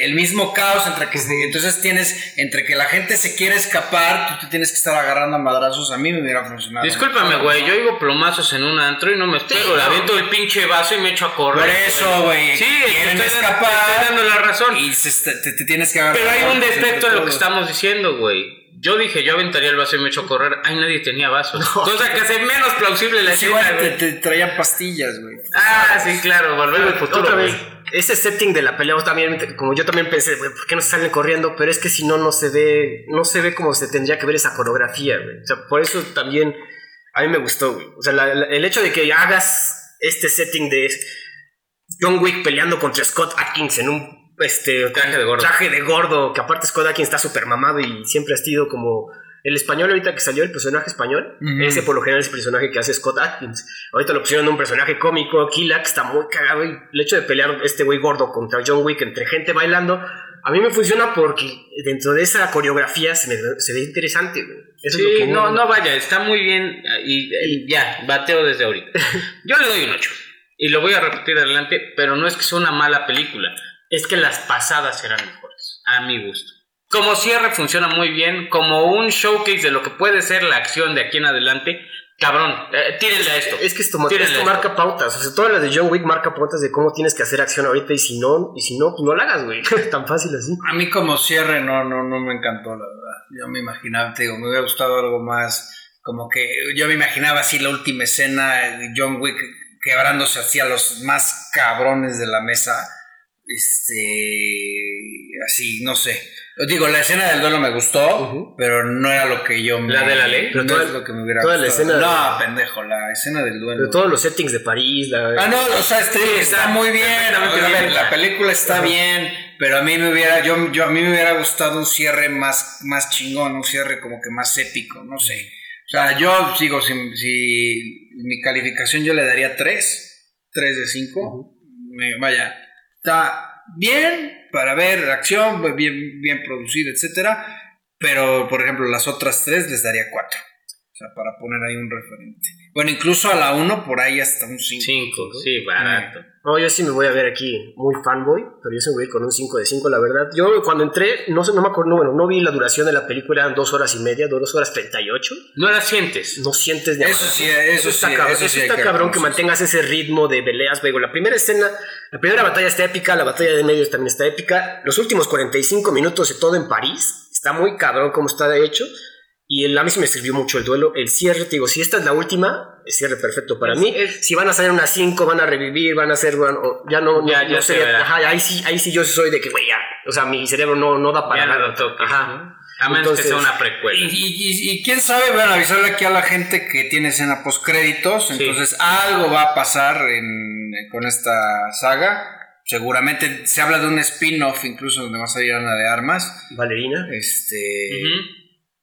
el, mismo caos entre que, entonces tienes, entre que la gente se quiere escapar, tú te tienes que estar agarrando a madrazos, a mí me hubiera funcionado. Discúlpame, güey, yo oigo plomazos en un antro y no me espero, le aviento el pinche vaso y me echo a correr. Por eso, güey. Sí, quieren escapar. Te dando la razón. Y te, te, tienes que agarrar. Pero hay un defecto en lo que estamos diciendo, güey yo dije, yo aventaría el vaso y me echo a correr. Ay, nadie tenía vasos. Cosa que hace menos plausible la escena. Te, te, traían pastillas, güey. Ah, sí, claro, volver al futuro. Otra vez, ese setting de la pelea, también, como yo también pensé, güey, ¿por qué no salen corriendo? Pero es que si no, no se ve, no se ve como se tendría que ver esa coreografía, güey. O sea, por eso también a mí me gustó, güey. O sea, el hecho de que hagas este setting de John Wick peleando contra Scott Atkins en un este traje de gordo. Traje de gordo, que aparte Scott quien está súper mamado y siempre ha sido como el español ahorita que salió el personaje español, ese por lo general es el personaje que hace Scott Atkins. Ahorita lo pusieron un personaje cómico, Killa, que está muy cagado y el hecho de pelear este güey gordo contra John Wick entre gente bailando, A mí me funciona porque dentro de esa coreografía se, me, se ve interesante. güey. Eso Sí, es lo que no, no vaya, está muy bien y, y ya, bateo desde ahorita. Yo le doy un 8 y lo voy a repetir adelante, pero no es que sea una mala película, es que las pasadas eran mejores, a mi gusto. Como cierre funciona muy bien, como un showcase de lo que puede ser la acción de aquí en adelante, cabrón, eh, tírenle a esto. Es que esto, Tírenle esto esto. marca pautas. O sea, todas las de John Wick marca pautas de cómo tienes que hacer acción ahorita y si no, y si no, pues no la hagas, güey. Tan fácil así. A mí como cierre no, no, no me encantó, la verdad. Yo me imaginaba, te digo, me hubiera gustado algo más, como que yo me imaginaba así la última escena de John Wick quebrándose así a los más cabrones de la mesa. Este, así, no sé. Digo, la escena del duelo me gustó, pero no era lo que yo me... ¿La de la ley? Pero no toda- es lo que me hubiera toda la gustado. escena No, pendejo, la escena del duelo. Pero todos los settings de París, la... Ah, no, o sea, este, está, está muy bien. bien. la película está bien, pero a mí me hubiera, yo, yo a mí me hubiera gustado un cierre más, más chingón, un cierre como que más épico, no sé. O sea, yo sigo, si, si mi calificación yo le daría 3, 3 de 5. Vaya, está bien para ver acción, bien, bien producido, etcétera. Pero, por ejemplo, las otras tres les daría 4. O sea, para poner ahí un referente. Bueno, incluso a la 1 por ahí hasta un 5. 5, sí, barato. No, yo sí me voy a ver aquí muy fanboy, pero yo sí me voy a ir con un 5 de 5, la verdad. Yo cuando entré, no sé, no me acuerdo, no, bueno, no vi la duración de la película, eran dos horas y media, dos horas 38. No la sientes. No sientes ni Eso sí, eso está sí, cabrón, eso eso sí hay está que cabrón que mantengas ese ritmo de peleas, güey. La primera escena, la primera batalla está épica, la batalla de medios también está épica. Los últimos 45 minutos de todo en París, está muy cabrón como está de hecho. Y el, a mí sí me sirvió mucho el duelo. El cierre, te digo, si esta es la última, el cierre perfecto para Es- mí. es- si van a salir unas 5, van a revivir, van a hacer, bueno, ya no, no, Ya- no ya se sería- ajá, ahí sí, ahí sí yo soy de que, güey, ya, o sea, mi cerebro no, no da para Ya no nada. toques. Ajá. ¿no? A menos Entonces- que sea una Y, precuela. y- y- y quién sabe, bueno, avisarle aquí a la gente que tiene escena post créditos, Sí. entonces algo va a pasar en- con esta saga. Seguramente se habla de un spin-off incluso donde va a salir Ana de Armas. Valerina. Este, Ujú.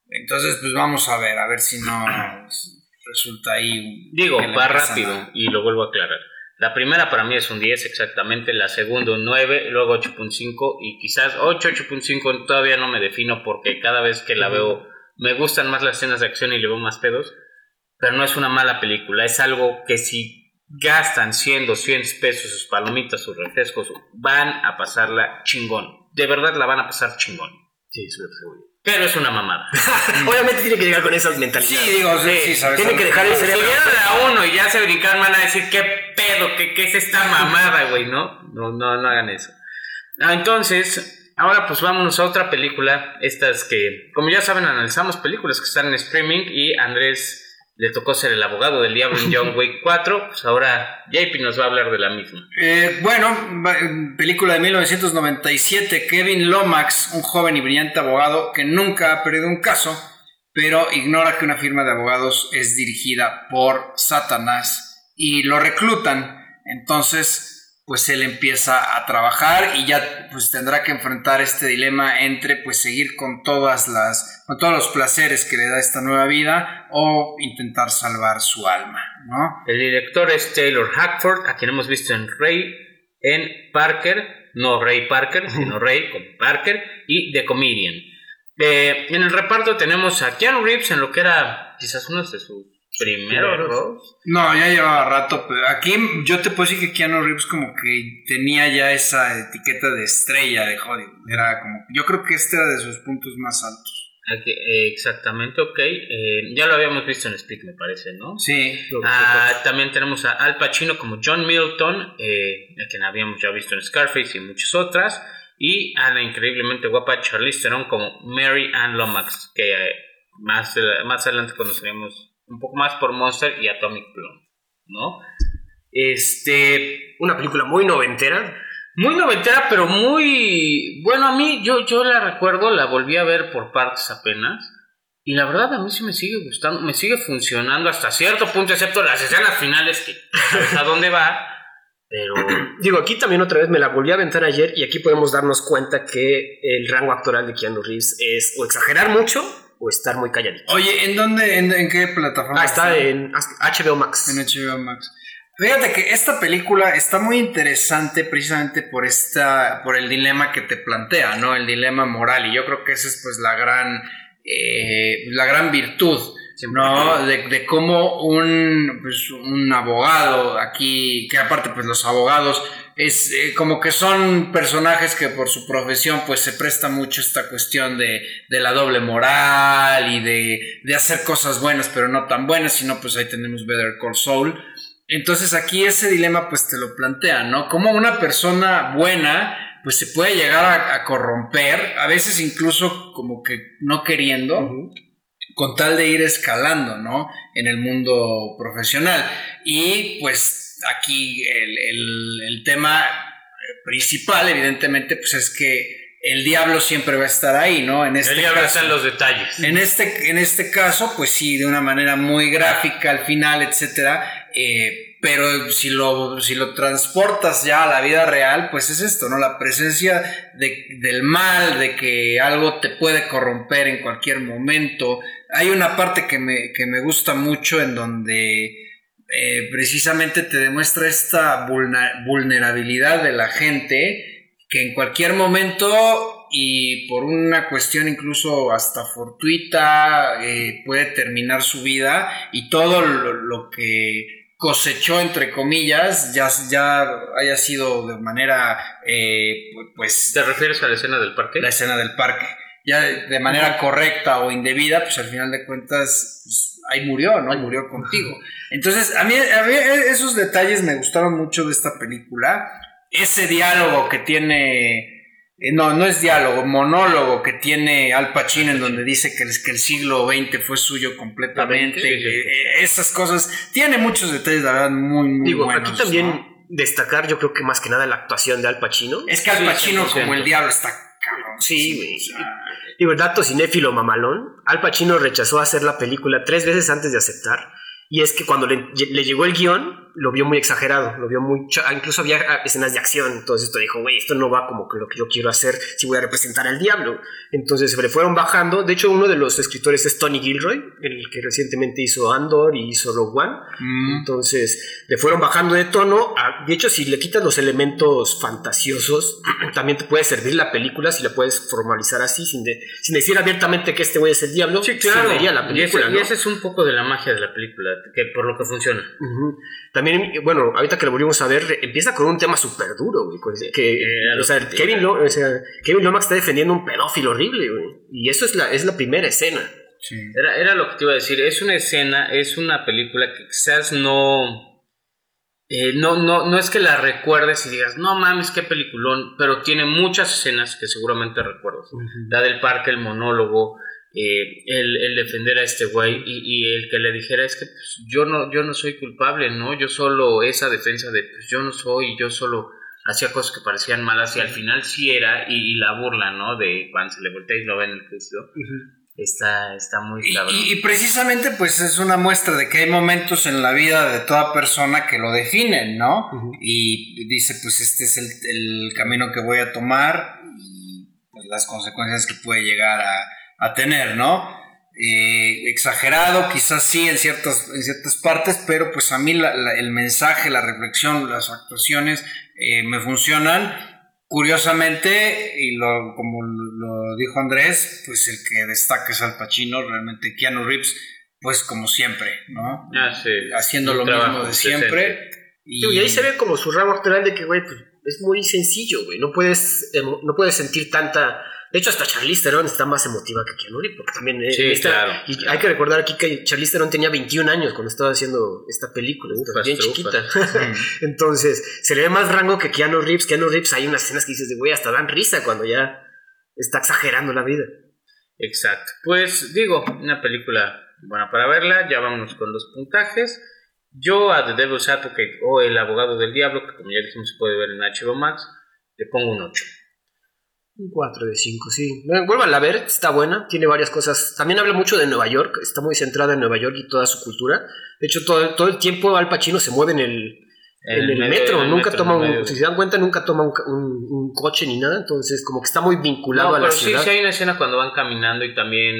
Entonces pues vamos a ver, a ver si no resulta ahí. un- Digo, va rápido a- y lo vuelvo a aclarar. La primera para mí es un 10 exactamente, la segunda un 9, luego 8.5 y quizás 8, 8.5 todavía no me defino porque cada vez que la veo me gustan más las escenas de acción y le veo más pedos, pero no es una mala película, es algo que si gastan 100, 200 pesos sus palomitas, sus refrescos, van a pasarla chingón. De verdad la van a pasar chingón. Sí, sí. Pero es una mamada. Obviamente tiene que llegar con esas mentalidades. Sí, digo, sí, sí, sabes. Tiene que dejar el Si cerebro. vieron la 1 y ya se brincaron, van a decir, ¿qué pedo? ¿Qué, qué es esta mamada, güey? ¿No? No, no, no hagan eso. Ah, entonces, ahora pues vámonos a otra película. Estas que, como ya saben, analizamos películas que están en streaming y Andrés le tocó ser el abogado del diablo en John Wick 4. Pues ahora JP nos va a hablar de la misma. Eh, bueno, va- película de 1997, Kevin Lomax, un joven y brillante abogado que nunca ha perdido un caso, pero ignora que una firma de abogados es dirigida por Satanás y lo reclutan. Entonces, pues él empieza a trabajar y ya pues tendrá que enfrentar este dilema entre pues seguir con todas las con todos los placeres que le da esta nueva vida o intentar salvar su alma, ¿no? El director es Taylor Hackford, a quien hemos visto en Rey, en Parker, no Ray Parker, sino Ray con Parker, y The Comedian. Eh, en el reparto tenemos a Keanu Reeves en lo que era quizás uno de sus Primeros. roles. No, ya llevaba rato, pero aquí yo te puedo decir que Keanu Reeves como que tenía ya esa etiqueta de estrella de Hollywood. Era como, yo creo que este era de sus puntos más altos. Exactamente, ok. Eh, ya lo habíamos visto en Speak, me parece, ¿no? Sí. Ah, también tenemos a Al Pacino como John Milton, eh, a quien habíamos ya visto en Scarface y muchas otras. Y a la increíblemente guapa Charlize Theron como Mary Ann Lomax, que eh, más, más adelante conoceremos un poco más por Monster y Atomic Blonde, ¿no? Este, Una película muy noventera. muy noventera, pero muy... Bueno, a mí, yo, yo la recuerdo, la volví a ver por partes apenas. Y la verdad a mí sí me sigue gustando, me sigue funcionando hasta cierto punto, excepto las escenas finales que a dónde va. Pero Digo, aquí también otra vez me la volví a aventar ayer y aquí podemos darnos cuenta que el rango actoral de Keanu Reeves es o exagerar mucho o estar muy calladito. Oye, ¿en dónde, en, en qué plataforma? Ah, está en HBO Max. En HBO Max. Fíjate que esta película está muy interesante precisamente por esta, por el dilema que te plantea, ¿no? El dilema moral. Y yo creo que esa es pues la gran, eh, la gran virtud, ¿no? De, de cómo un, pues, un abogado aquí, que aparte pues los abogados es eh, como que son personajes que por su profesión pues se presta mucho esta cuestión de, de la doble moral y de, de, hacer cosas buenas pero no tan buenas, sino pues ahí tenemos Better Call Saul. Entonces aquí ese dilema pues te lo plantea, ¿no? Como una persona buena pues se puede llegar a, corromper, a veces incluso como que no queriendo, con tal de ir escalando, ¿no? En el mundo profesional. Y pues aquí el, tema principal, evidentemente, pues es que el diablo siempre va a estar ahí, ¿no? En este el diablo está en los detalles. En este, en este caso, pues sí, de una manera muy gráfica al final, etcétera. Eh, pero si lo, si lo transportas ya a la vida real, pues es esto, ¿no? La presencia del mal, de que algo te puede corromper en cualquier momento. Hay una parte que me, que me gusta mucho en donde eh, precisamente te demuestra esta vulnerabilidad de la gente que en cualquier momento y por una cuestión incluso hasta fortuita eh, puede terminar su vida y todo lo, que cosechó entre comillas ya, ya haya sido de manera eh, pues ¿Te refieres a la escena del parque? La escena del parque ya de manera correcta o indebida, pues al final de cuentas, pues, ahí murió, ¿no? Murió contigo. Entonces, a mí, esos detalles me gustaron mucho de esta película. Ese diálogo que tiene, eh, no, no es diálogo, monólogo que tiene Al Pacino en donde dice que el, que el siglo XX fue suyo completamente. Eh, esas cosas, tiene muchos detalles, la verdad, muy, muy Digo, Aquí también destacar, yo creo que más que nada la actuación de Al Pacino. Es que Al Pacino, como el diablo, está Sí, güey. Digo, dato cinéfilo mamalón. Al Pacino rechazó hacer la película tres veces antes de aceptar. Y es que cuando le, llegó el guion, lo vio muy exagerado, lo vio muy... Incluso había escenas de acción, entonces esto dijo, güey, esto no va como que lo que yo quiero hacer si voy a representar al diablo. Entonces se le fueron bajando. De hecho, uno de los escritores es Tony Gilroy, el que recientemente hizo Andor y hizo Rogue One. Mm. Entonces le fueron bajando de tono. De hecho, si le quitas los elementos fantasiosos, también te puede servir la película si la puedes formalizar así, sin, sin decir abiertamente que este güey es el diablo. Sí, claro. La película, y, ese, es un poco de la magia de la película, que por lo que funciona. También, bueno, ahorita que lo volvimos a ver, empieza con un tema súper duro, güey. Que, eh, o sea, Kevin, Kevin Lomax está defendiendo un pedófilo horrible, güey. Y eso es la, es la primera escena. Era, era lo que te iba a decir. Es una escena, es una película que quizás no. Eh, no, no, no es que la recuerdes y digas, no mames, qué peliculón, pero tiene muchas escenas que seguramente recuerdas. La del parque, el monólogo, eh, el, defender a este güey y, el que le dijera es que pues, yo, no, yo no soy culpable, ¿no? Yo solo, esa defensa de pues yo no soy, yo solo hacía cosas que parecían malas y al final sí era, y, la burla, ¿no? De cuando se le voltea y lo ve en el Cristo. Está, está muy claro. Y, precisamente pues es una muestra de que hay momentos en la vida de toda persona que lo definen, ¿no? Y dice pues este es el, el, camino que voy a tomar y pues las consecuencias que puede llegar a, a tener, ¿no? Eh, exagerado, quizás sí en ciertas, en ciertas partes, pero pues a mí el mensaje, la reflexión, las actuaciones eh, me funcionan. Curiosamente, y lo, como lo dijo Andrés, pues el que destaca es Al Pacino, realmente Keanu Reeves, pues como siempre, ¿no? Ah, sí. Haciendo lo mismo de siempre. Y... ahí se ve como su ramo actoral de que, güey, pues es muy sencillo, güey. No puedes, no puedes sentir tanta de hecho, hasta Charlize Theron está más emotiva que Keanu Reeves, porque también eh, sí, claro, y hay que recordar aquí que Charlize Theron tenía 21 años cuando estaba haciendo esta película, bien chiquita. Entonces, se le ve más rango que Keanu Reeves. Keanu Reeves hay unas escenas que dices de güey, hasta dan risa cuando ya está exagerando la vida. Exacto. Pues digo, una película buena para verla, ya vámonos con los puntajes. Yo a The Devil's Advocate o El Abogado del Diablo, que como ya dijimos se puede ver en HBO Max, le pongo un 8. Un 4 de 5, sí. Vuelvan a ver, está buena, tiene varias cosas. También habla mucho de Nueva York, está muy centrada en Nueva York y toda su cultura. De hecho, todo, todo el tiempo Al Pacino se mueve en el, en, el, metro, nunca toma un, si se dan cuenta, nunca toma un, un, coche ni nada, entonces como que está muy vinculado a la pero ciudad. Sí, sí hay una escena cuando van caminando y también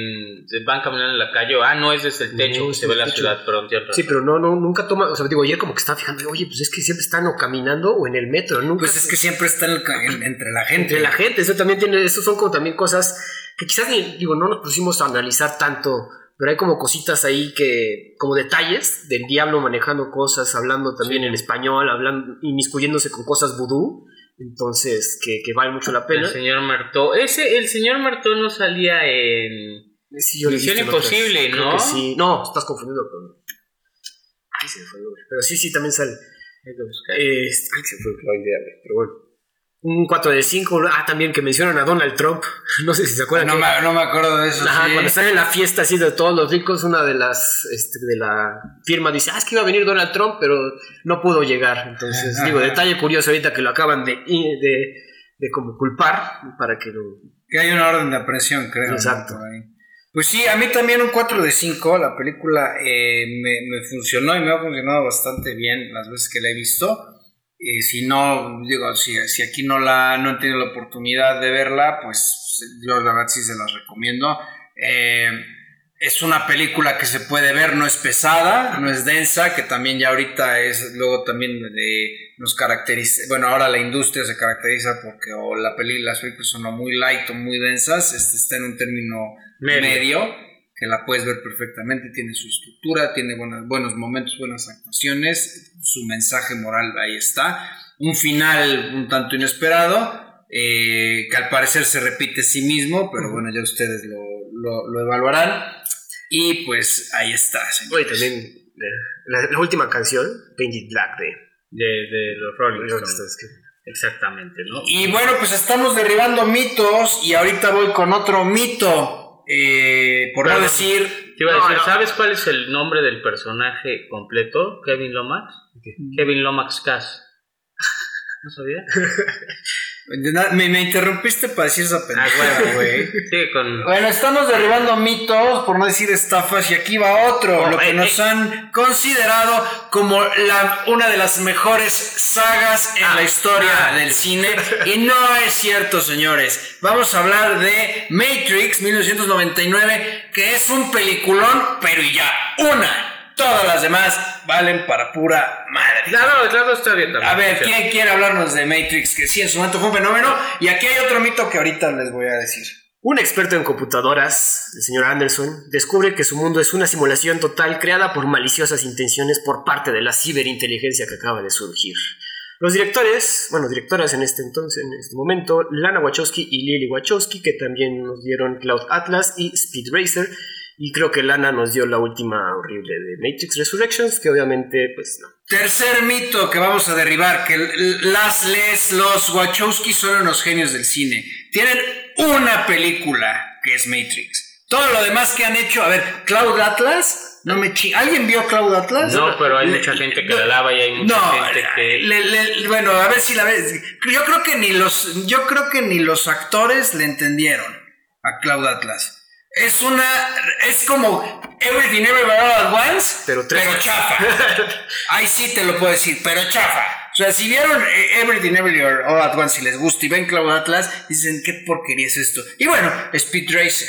van caminando en la calle, ah, no es desde el techo que se ve la ciudad, pero Sí, pero no, no, nunca toma, o sea, digo, ayer como que estaba fijando, oye, pues es que siempre están o caminando o en el metro, nunca. Pues es que siempre están entre la gente. Entre la gente, eso también tiene, eso son como también cosas que quizás, digo, no nos pusimos a analizar tanto pero hay como cositas ahí que, como detalles del diablo manejando cosas, hablando también en español, hablando, inmiscuyéndose con cosas vudú, entonces que, que, vale mucho la pena. El señor Martó, ese, el señor Martó no salía en sí, Misión Imposible, ¿no? sí, no, estás confundido con... Pero sí, sí, también sale. Hay que buscar. Eh, se fue la idea, pero bueno un 4 de 5. Ah, también que mencionan a Donald Trump. No sé si se acuerdan. No, me, no me, acuerdo de eso. Cuando están en la fiesta así de todos los ricos, una de las este, de la firma dice: Ah, es que iba a venir Donald Trump, pero no pudo llegar. Entonces, digo, detalle curioso ahorita que lo acaban de, de, de como culpar para que lo. Que hay una orden de aprehensión, creo. Exacto. Pues sí, a mí también un 4 de 5. La película eh, me, me funcionó y me ha funcionado bastante bien las veces que la he visto. Eh, si no, digo, si, si, aquí no la no han tenido la oportunidad de verla, pues yo la verdad sí se las recomiendo. Eh, es una película que se puede ver, no es pesada, no es densa, que también ya ahorita es, luego también de, nos caracteriza, bueno, ahora la industria se caracteriza porque o la peli, las películas son muy light o muy densas, este está en un término medio que la puedes ver perfectamente, tiene su estructura, tiene buenos, buenos momentos, buenas actuaciones, su mensaje moral ahí está. Un final un tanto inesperado, eh, que al parecer se repite sí mismo, pero bueno, ya ustedes lo, evaluarán. Y pues ahí está. Oye, también eh, la, última canción, Painted Black de, de, los Rolling Stones. Exactamente, ¿no? Y bueno, pues estamos derribando mitos y ahorita voy con otro mito eh, por no decir. ¿sabes cuál es el nombre del personaje completo? Kevin Lomax. Kevin Lomax Cass. ¿No sabía? Me, me, interrumpiste para decir esa pendejada, ah, güey. Sí, con... Bueno, estamos derribando mitos, por no decir estafas, y aquí va otro, oh, lo que eh, nos eh. han considerado como la, una de las mejores sagas en la historia ah. del cine. Y no es cierto, señores. Vamos a hablar de Matrix 1999, que es un peliculón, pero ya, una Todas las demás valen para pura madre. Claro, claro, está bien A ver, ¿quién quiere hablarnos de Matrix? Que sí, en su momento fue un fenómeno. Y aquí hay otro mito que ahorita les voy a decir. Un experto en computadoras, el señor Anderson, descubre que su mundo es una simulación total creada por maliciosas intenciones por parte de la ciberinteligencia que acaba de surgir. Los directores, bueno, directoras en este entonces, en este momento, Lana Wachowski y Lily Wachowski, que también nos dieron Cloud Atlas y Speed Racer, y creo que Lana nos dio la última horrible de Matrix Resurrections, que obviamente, pues no. Tercer mito que vamos a derribar, que las les, los Wachowski son unos genios del cine. Tienen una película que es Matrix. Todo lo demás que han hecho, a ver, Cloud Atlas, no me ¿Alguien vio Cloud Atlas? No, pero hay mucha gente que la lava y hay mucha gente que. bueno, a ver si la ves. Yo creo que ni los. Yo creo que ni los actores le entendieron a Cloud Atlas es una. Es como Everything Everywhere All At Once, pero, chafa. Ahí sí te lo puedo decir, pero chafa. O sea, si vieron eh, Everything Everywhere All At Once y les gusta y ven Cloud Atlas, dicen, ¿qué porquería es esto? Y bueno, Speed Racer.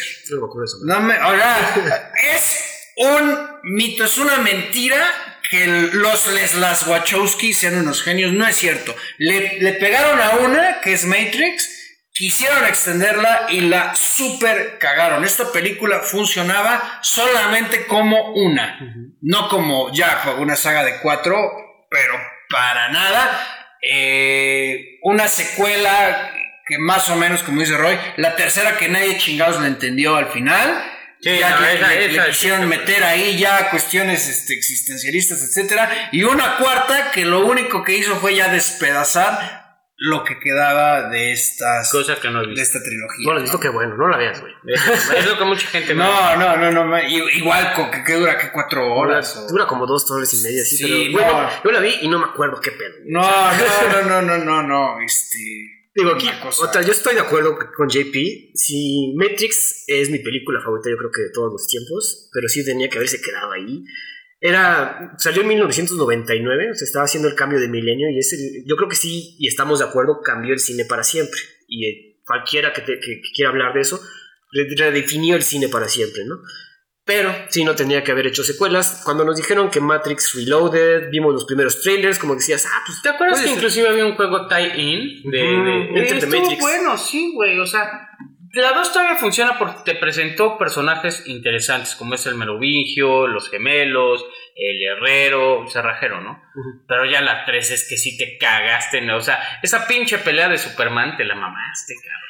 No me ahora, es un mito, es una mentira que los Les Las Wachowski sean unos genios. No es cierto. Le, le pegaron a una, que es Matrix Quisieron extenderla y la super cagaron. Esta película funcionaba solamente como una, no como ya una saga de cuatro, pero para nada. Eh, una secuela que más o menos, como dice Roy, la tercera que nadie chingados la entendió al final. ya le, quisieron meter ahí ya cuestiones este, existencialistas, etcétera, y una cuarta que lo único que hizo fue ya despedazar lo que quedaba de estas cosas que no de esta trilogía. No lo he visto, qué bueno, no la veas, güey. Es lo que mucha gente No, no, no, no, igual que, que dura que cuatro horas. Dura, como dos horas y media, sí, sí pero bueno, yo la vi y no me acuerdo qué pedo. No, no, no, no, no, no, este Digo, aquí, otra, yo estoy de acuerdo con JP. Si Matrix es mi película favorita, yo creo que de todos los tiempos, pero sí tenía que haberse quedado ahí. Era salió en 1999, se estaba haciendo el cambio de milenio y es el- yo creo que sí, y estamos de acuerdo, cambió el cine para siempre. Y eh, cualquiera que, te- que- que quiera hablar de eso, re- redefinió el cine para siempre, ¿no? Pero sí no tenía que haber hecho secuelas. Cuando nos dijeron que Matrix Reloaded, vimos los primeros trailers, como decías, ah, pues ¿Te acuerdas que ser. inclusive había un juego tie-in? De, Ujú, de- Enter the estuvo Matrix. bueno, sí, güey. O sea, la 2 todavía funciona porque te presentó personajes interesantes, como es el Merovingio, los gemelos, el herrero, el cerrajero, ¿no? Pero ya la 3 es que sí te cagaste, ¿no? O sea, esa pinche pelea de Superman te la mamaste, cabrón.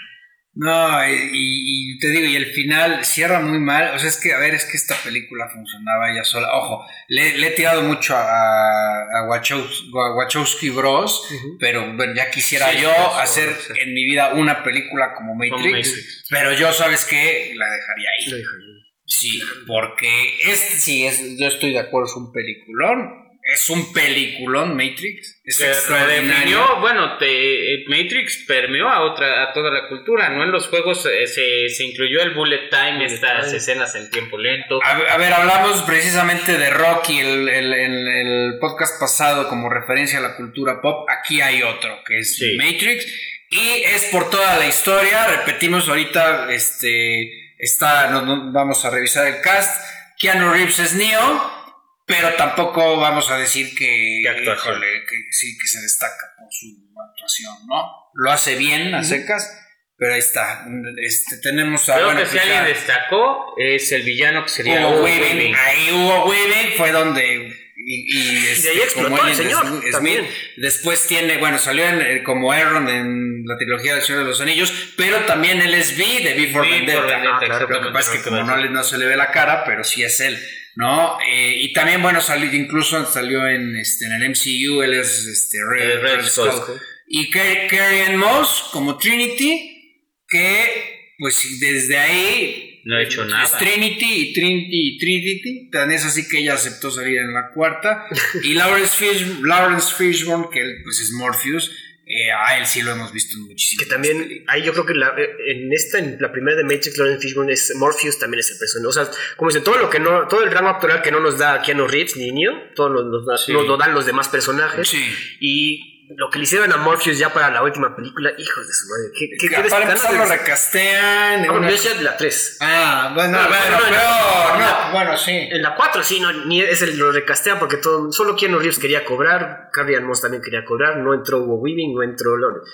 No, y, te digo, y el final cierra muy mal. O sea, es que, a ver, es que esta película funcionaba ella sola. Ojo, le, le he tirado mucho a, a Wachowski, a Wachowski Bros. Pero bueno, ya quisiera Sí, yo hacer sí. en mi vida una película como Matrix. Como Matrix. Pero yo, ¿sabes qué? La dejaría ahí. dejaría. Sí, porque este sí es, yo estoy de acuerdo, es un peliculón. Es un peliculón, Matrix. Es redefinió, bueno, te- eh, Matrix permeó a otra, a toda la cultura, ¿no? En los juegos eh, se, se incluyó el bullet time, Bullet estas time. escenas en tiempo lento. A, a ver, hablamos precisamente de Rocky el, el, el- el podcast pasado como referencia a la cultura pop. Aquí hay otro, que es Sí. Matrix. Y es por toda la historia. Repetimos ahorita, este, está, no- no- vamos a revisar el cast. Keanu Reeves es Neo, pero tampoco vamos a decir que, híjole, que sí, que se destaca por su actuación, ¿no? Lo hace bien a secas, pero ahí está. Este, tenemos a... Creo bueno, que si pues alguien destacó es el villano que sería Hugo Hugo Weaving. Weaving. Ahí Hugo Weaving fue donde. Y, y, este, ahí explotó como el señor, Smith- también. Después tiene, bueno, salió en, eh, como Aaron en la trilogía del Señor de los Anillos, pero también él es V de V for Vendetta. Ah, claro, Lo que pasa es que como no, le- no se le ve la cara, pero sí es él, ¿no? Eh, y también, bueno, salió, incluso salió en, este, en el MCU, él es este, Red, Eh, Red Red Skull. Skull. Y Car- Carrie Ann Moss como Trinity, que pues desde ahí No ha hecho nada. es Trinity y Trinity y Trinity. Tan es así que ella aceptó salir en la cuarta. y Lawrence, Fish, Lawrence Fishburne, que él, pues es Morpheus, eh, a él sí lo hemos visto en muchísimas Que también, ahí yo creo que la- eh, en esta, en la primera de Matrix, Lawrence Fishburne es Morpheus, también es el personaje. O sea, como dicen, todo lo que no, todo el rango actoral que no nos da Keanu Reeves ni Neo, todo nos, nos da- Sí. nos lo dan los demás personajes. Sí. Y lo que le hicieron a Morpheus ya para la última película, hijos de su madre. ¿Qué, qué, qué para empezar lo recastean. en Ah, una- la 3. Ah, bueno, Ah, bueno, no, no, bueno, sí. En la 4 sí, no, ni es el, lo recastean porque todo, solo Keanu Reeves quería cobrar, Carrie Moss también quería cobrar, no entró Hugo Weaving, no entró Lawrence,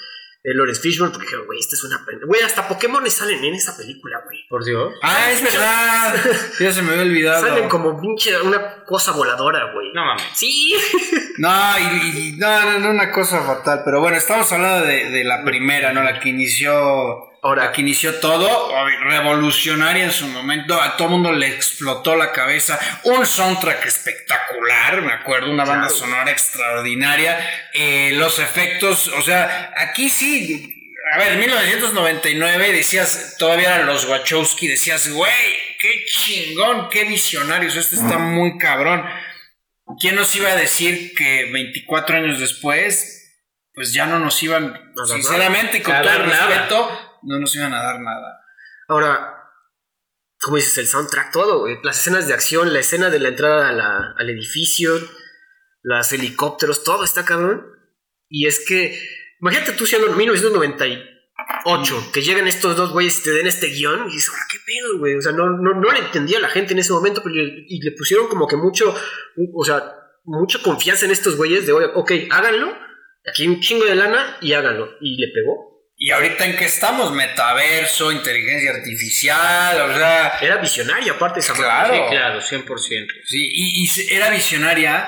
eh, Lawrence Fishburne, porque dijeron, güey, esta es una... pena". Güey, hasta Pokémon salen en esa película, güey. Por Dios. Ah, es verdad. ya se me había olvidado. Salen como pinche una cosa voladora, güey. No mames. Sí. No, y, y- no, no, no, una cosa fatal. Pero bueno, estamos hablando de, de la primera, ¿no? La que inició. Ahora- que inició todo, revolucionaria en su momento, a todo el mundo le explotó la cabeza, un soundtrack espectacular, me acuerdo, una banda Claro. sonora extraordinaria, eh, los efectos, o sea, aquí sí, a ver, en 1999 decías, todavía eran los Wachowski, decías, güey, qué chingón, qué visionarios, esto está muy cabrón. ¿Quién nos iba a decir que 24 años después, pues ya no nos iban, sinceramente, y con todo el respeto, no nos iban a dar nada? Ahora, como dices, el soundtrack, todo. Las escenas de acción, la escena de la entrada a al edificio, los helicópteros, todo está cabrón. Y es que, imagínate tú siendo en 1998, que lleguen estos dos güeyes y te den este guion, y dices, ahora qué pedo, güey. O sea, no, no, no le entendía a la gente en ese momento, pero y le pusieron como que mucho, o sea, mucha confianza en estos güeyes de, ok, háganlo, aquí hay un chingo de lana y háganlo. Y le pegó. ¿Y ahorita en qué estamos? Metaverso, inteligencia artificial, o sea, Era visionaria, aparte esa Claro. Sí, claro, 100%. sí, y, era visionaria,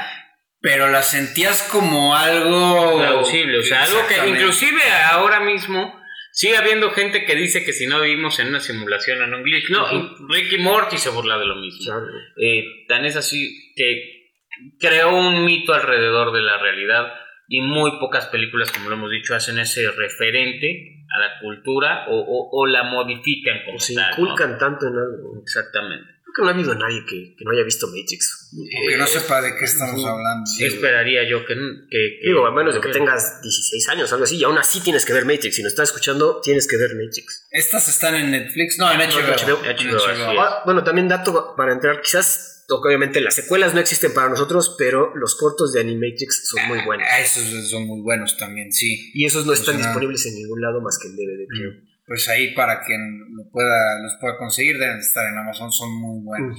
pero la sentías como algo... plausible. O sea, algo que inclusive ahora mismo sigue habiendo gente que dice que si no vivimos en una simulación en un glitch. No, y Ricky Morty se burla de lo mismo. Claro. Eh, tan es así que creó un mito alrededor de la realidad y muy pocas películas, como lo hemos dicho, hacen ese referente a la cultura o, o- o la modifican como O se tal, ¿no? inculcan tanto en algo. Exactamente. Creo que no ha habido nadie que, que no haya visto Matrix. O que no sepa de qué estamos hablando. Esperaría yo que... que- que- Digo, a menos de que que- tengas 16 años o algo así, y aún así tienes que ver Matrix. Si nos estás escuchando, tienes que ver Matrix. Estas están en Netflix, no, en HBO. HBO. En HBO, así es. Ah, bueno, también dato para entrar, quizás obviamente las secuelas no existen para nosotros, pero los cortos de Animatrix son muy buenos. Ah, esos son muy buenos también, sí. Y esos no Pues están nada. disponibles en ningún lado más que en DVD, creo. Pues ahí para quien lo pueda, los pueda conseguir deben de estar en Amazon, son muy buenos.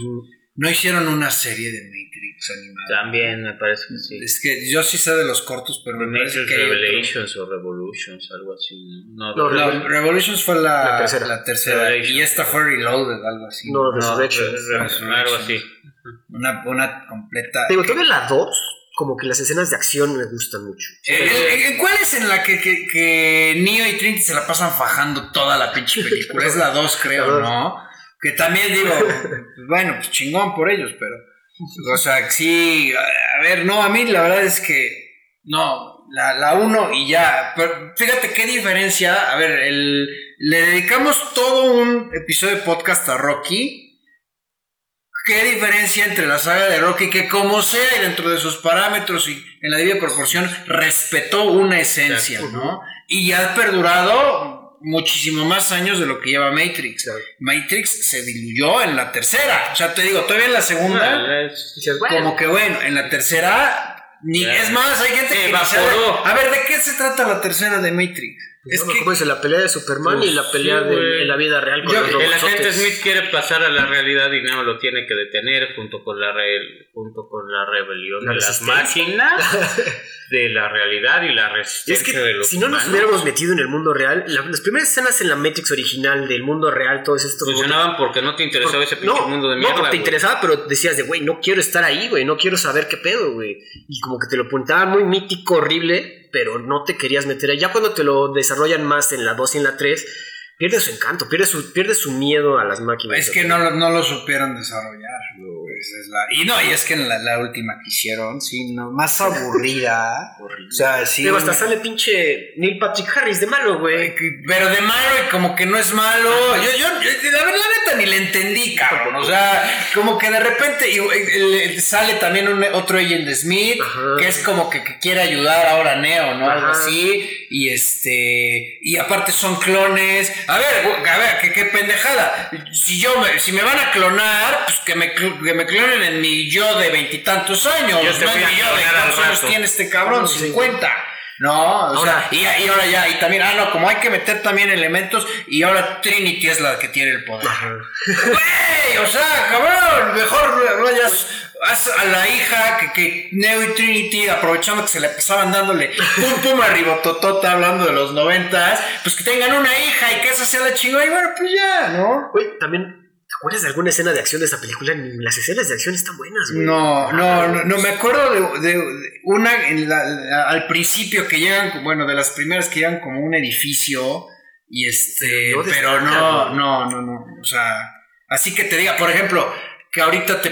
No hicieron una serie de Matrix animada. También me parece que sí. Es que yo sí sé de los cortos, pero me parece Matrix que hay otro. Revelations o Revolutions, algo así. No, Revolutions. Revolutions fue la, La tercera. la tercera, Revelation. y esta fue Reloaded, algo así. No, No, Resurrection. Re- Re- algo así. Una, una completa. Digo, todavía la 2, como que las escenas de acción me gustan mucho. Eh, eh, eh, ¿Cuál es en la que, que, que Neo y Trinity se la pasan fajando toda la pinche película? Es la 2, creo. ¿no? Que también digo, bueno, pues chingón por ellos, pero. O sea, sí, a ver, no, a mí la verdad es que. No, la, la 1 y ya. Pero fíjate qué diferencia. A ver, el, le dedicamos todo un episodio de podcast a Rocky. ¿Qué diferencia entre la saga de Rocky que como sea y dentro de sus parámetros y en la debida proporción respetó una esencia, Exacto. ¿no? Y ha perdurado muchísimo más años de lo que lleva Matrix. Matrix se diluyó en la tercera. O sea, te digo, todavía en la segunda, Ah, bueno, como que bueno, en la tercera, ni es más, hay gente que evaporó. A ver, ¿de qué se trata la tercera de Matrix? Es es que... que Pues la pelea de Superman Pues y la pelea sí, de, en la vida real con Yo- los El agente Smith quiere pasar a la realidad y Neo lo tiene que detener junto con la re- junto con la rebelión La de las resistencia. máquinas de la realidad y la Y es resistencia de que los si no nos hubiéramos metido en el mundo real, la- las primeras escenas en la Matrix original del mundo real, todos estos funcionaban porque no te interesaba ese pinche no, mundo de no, mierda. porque te interesaba, pero decías de, güey, no quiero estar ahí, güey, no quiero saber qué pedo, güey. Y como que te lo pintaban muy mítico, horrible, pero no te querías meter. Ya cuando te lo desarrollan más en la 2 y en la 3, pierde su encanto, pierde su, pierde su miedo a las máquinas. Es que no, lo- no lo supieron desarrollar. Esa es la- Y no, y es que en la, la última que hicieron, sí, no, más aburrida. o sea, sí. Pero hasta sale pinche Neil Patrick Harris de malo, güey. Pero de malo y como que no es malo. Yo, yo, yo, la verdad, la neta ni le entendí, cabrón. O sea, como que de repente y, sale también un, otro agent Smith, Ajá. que es como que, que quiere ayudar ahora a Neo, ¿no? Algo así. Y este. Y aparte son clones. A ver, a ver, qué, qué pendejada. Si yo me, si me van a clonar, pues que me, que me clonen en mi yo de veintitantos años. Yo te no en voy a mi yo de cuántos años tiene este cabrón, Sí. 50. No, o Ahora- sea, y, y ahora ya, y también, ah, no, como hay que meter también elementos, y ahora Trinity es la que tiene el poder. Güey, o sea, cabrón, mejor vayas haz a la hija que, que Neo y Trinity, aprovechando que se le pasaban dándole pum pum arribototota hablando de los noventas, pues que tengan una hija y que esa sea la chingona, y bueno, pues ya, ¿no? Güey, también, ¿te acuerdas de alguna escena de acción de esta película? Ni las escenas de acción están buenas, güey. No, no, no, no, me acuerdo de, una en la- la- al principio que llegan, bueno, de las primeras que llegan como un edificio y este, No pero no, no, no, no, o sea, así que te diga, por ejemplo, que ahorita te,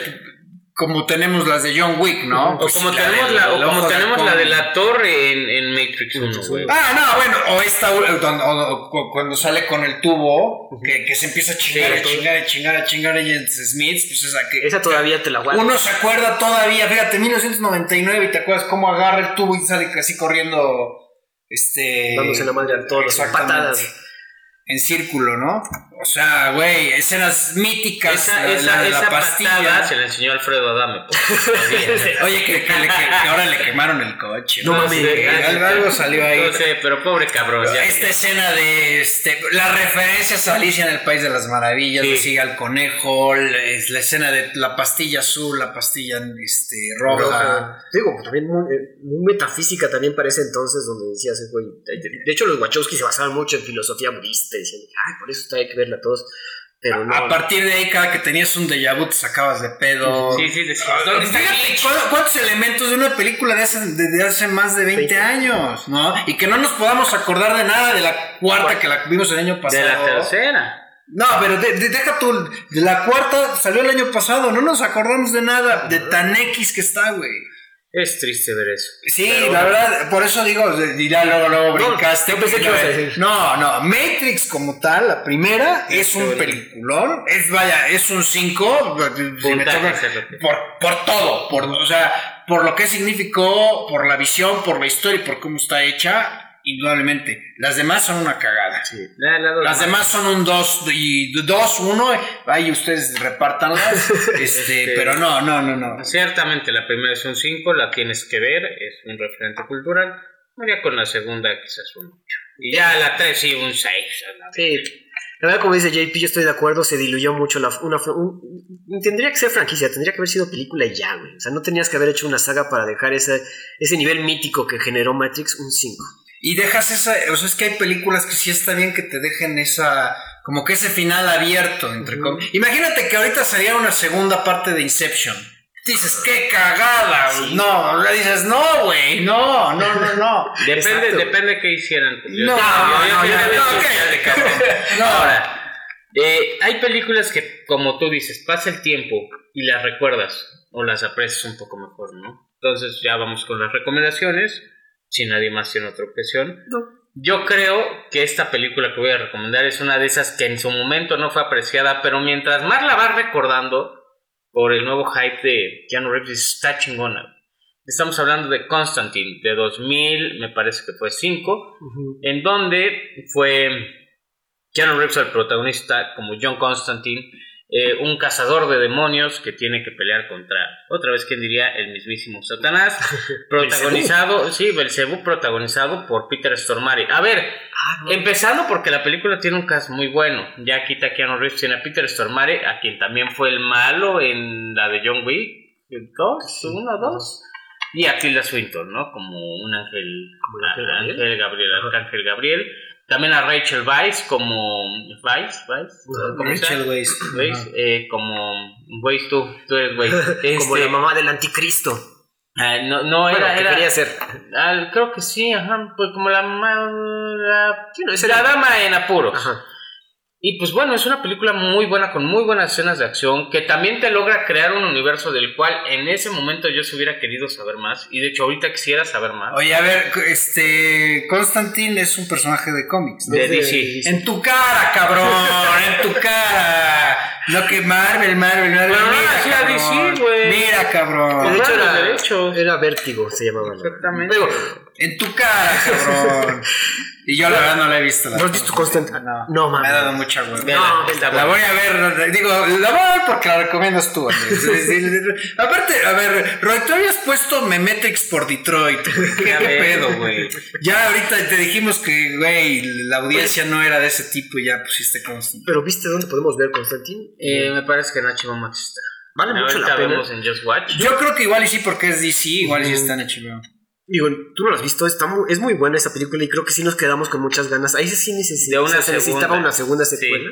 como tenemos las de John Wick, ¿no? O Pues como sí, tenemos, la, o como tenemos la de la torre en, en Matrix 1, güey. Ah, no, bueno, o esta, o- o- o- cu- cuando sale con el tubo, que, que se empieza a chingar, Sí, a chingar, a chingar, a chingar a James Smith, pues esa que... Esa todavía te la guardo. Uno se acuerda todavía, fíjate, 1999 y te acuerdas cómo agarra el tubo y sale casi corriendo, este... Dándose la madre a todos, Exactamente. patadas. En círculo, ¿no? O sea, güey, escenas míticas. Esa, la- esa, la de la esa pastilla. patada se la enseñó Alfredo Adame. pues. Oye, que, que le- que- que ahora le quemaron el coche. No mames. Sí, algo, algo salió ahí. No sé, pero pobre cabrón. ya- Esta escena de este, las referencias a Alicia en el País de las Maravillas, Sí. le sigue al conejo, la, es la escena de la pastilla azul, la pastilla este, roja. Roja. Digo, también muy, eh, muy metafísica también para ese entonces, donde decías, güey. De, hecho, los Wachowski se basaban mucho en filosofía budista. y Decían, ay, por eso está, hay que verla todos. Pero no. A partir de ahí, cada que tenías un déjà vu, te sacabas de pedo. Sí, sí, decías, Ah, ¿dónde Fíjate cuántos elementos de una película de hace, de, de hace más de 20, 20. años, ¿no? Y que no nos podamos acordar de nada de la cuarta que la vimos el año pasado. De la tercera. No, pero de- de- deja tú, de la cuarta salió el año pasado, no nos acordamos de nada, de tan X que está, güey. Es triste ver eso. Sí, Pero- la verdad, por eso digo, dirá luego, luego No, brincaste. yo pensé que ibas a decir. No, no, Matrix como tal, la primera, es un Teoría. peliculón, es, vaya, es un 5, Puntaje, es lo que- por, por todo, por, o sea, por lo que significó, por la visión, por la historia y por cómo está hecha, indudablemente. Las demás son una cagada. Las demás son un 2 y 2, 1, ahí ustedes repartanlas, este, pero no, no, no, no. Ciertamente la primera es un 5, la tienes que ver, es un referente cultural. María con la segunda quizás un 8. Y ya la 3 sí, un 6. Sí. La verdad, como dice JP, yo estoy de acuerdo, se diluyó mucho la, una, tendría que ser franquicia, tendría que haber sido película y ya, güey. O sea, no tenías que haber hecho una saga para dejar ese, ese nivel mítico que generó Matrix un 5. Y dejas esa, o sea, es que hay películas que sí está bien que te dejen esa, como que ese final abierto, entre Imagínate que ahorita sería una segunda parte de Inception. Dices, qué cagada, No, le dices, no, güey, no, no, no, no. Depende, depende qué hicieran. no, no, no, no, Ahora, eh, hay películas que, como tú dices, pasa el tiempo y las recuerdas o las aprecias un poco mejor, ¿no? Entonces ya vamos con las recomendaciones, si nadie más tiene otra objeción. Yo creo que esta película que voy a recomendar es una de esas que en su momento no fue apreciada, pero mientras más la vas recordando, por el nuevo hype de Keanu Reeves está chingona. Estamos hablando de Constantine, de 2000, me parece que fue 5, en donde fue Keanu Reeves el protagonista como John Constantine, eh, un cazador de demonios que tiene que pelear contra, otra vez, ¿quién diría? El mismísimo Satanás, protagonizado, sí, Belzebú protagonizado por Peter Stormare. A ver, ah, empezando porque la película tiene un cast muy bueno, ya quita Keanu Reeves, tiene a Peter Stormare, a quien también fue el malo en la de John Wick, dos, uno, dos, y a Tilda Swinton, ¿no? Como un ángel, como ángel, ángel Gabriel, Arcángel Gabriel. También a Rachel Weisz como Weisz, Weisz, Rachel Weisz, Weisz eh, como Weisz tú, tú eres Weisz. como la este, mamá del anticristo. Ah, no, no era, ¿qué era, quería ser? Ah, creo que sí, ajá, pues como la mamá, la, la dama en apuros. Ajá. Y pues bueno, es una película muy buena, con muy buenas escenas de acción, que también te logra crear un universo del cual en ese momento yo se hubiera querido saber más, y de hecho ahorita quisiera saber más. Oye, a ver, este, Constantine es un personaje de cómics, ¿no? De DC. En tu cara, cabrón, en tu cara. No que Marvel, Marvel, Marvel. Pero no hacía DC, güey. Mira, cabrón. De hecho, era, era Vértigo, se llamaba. Exactamente. en tu cara, cabrón. Y yo la verdad no la he visto. ¿No has visto Constantine? No, no Me ha dado mucha hueva. No, la, voy a ver, digo, la voy a ver porque la recomiendas tú. Aparte, a ver, Roy, tú habías puesto Memetrix por Detroit. ¿Qué, pedo, güey? Ya ahorita te dijimos que, güey, la audiencia no era de ese tipo y ya pusiste Constantine. Pero ¿viste dónde podemos ver Constantine? Eh, me parece que en HBO Max está. Vale mucho la pena. en Just Watch. Yo creo que igual y sí porque es DC, igual y sí está en HBO. Digo, tú no lo has visto, está es muy buena esa película y creo que sí nos quedamos con muchas ganas. Ahí sí necesitaba, una se necesitaba una segunda secuela.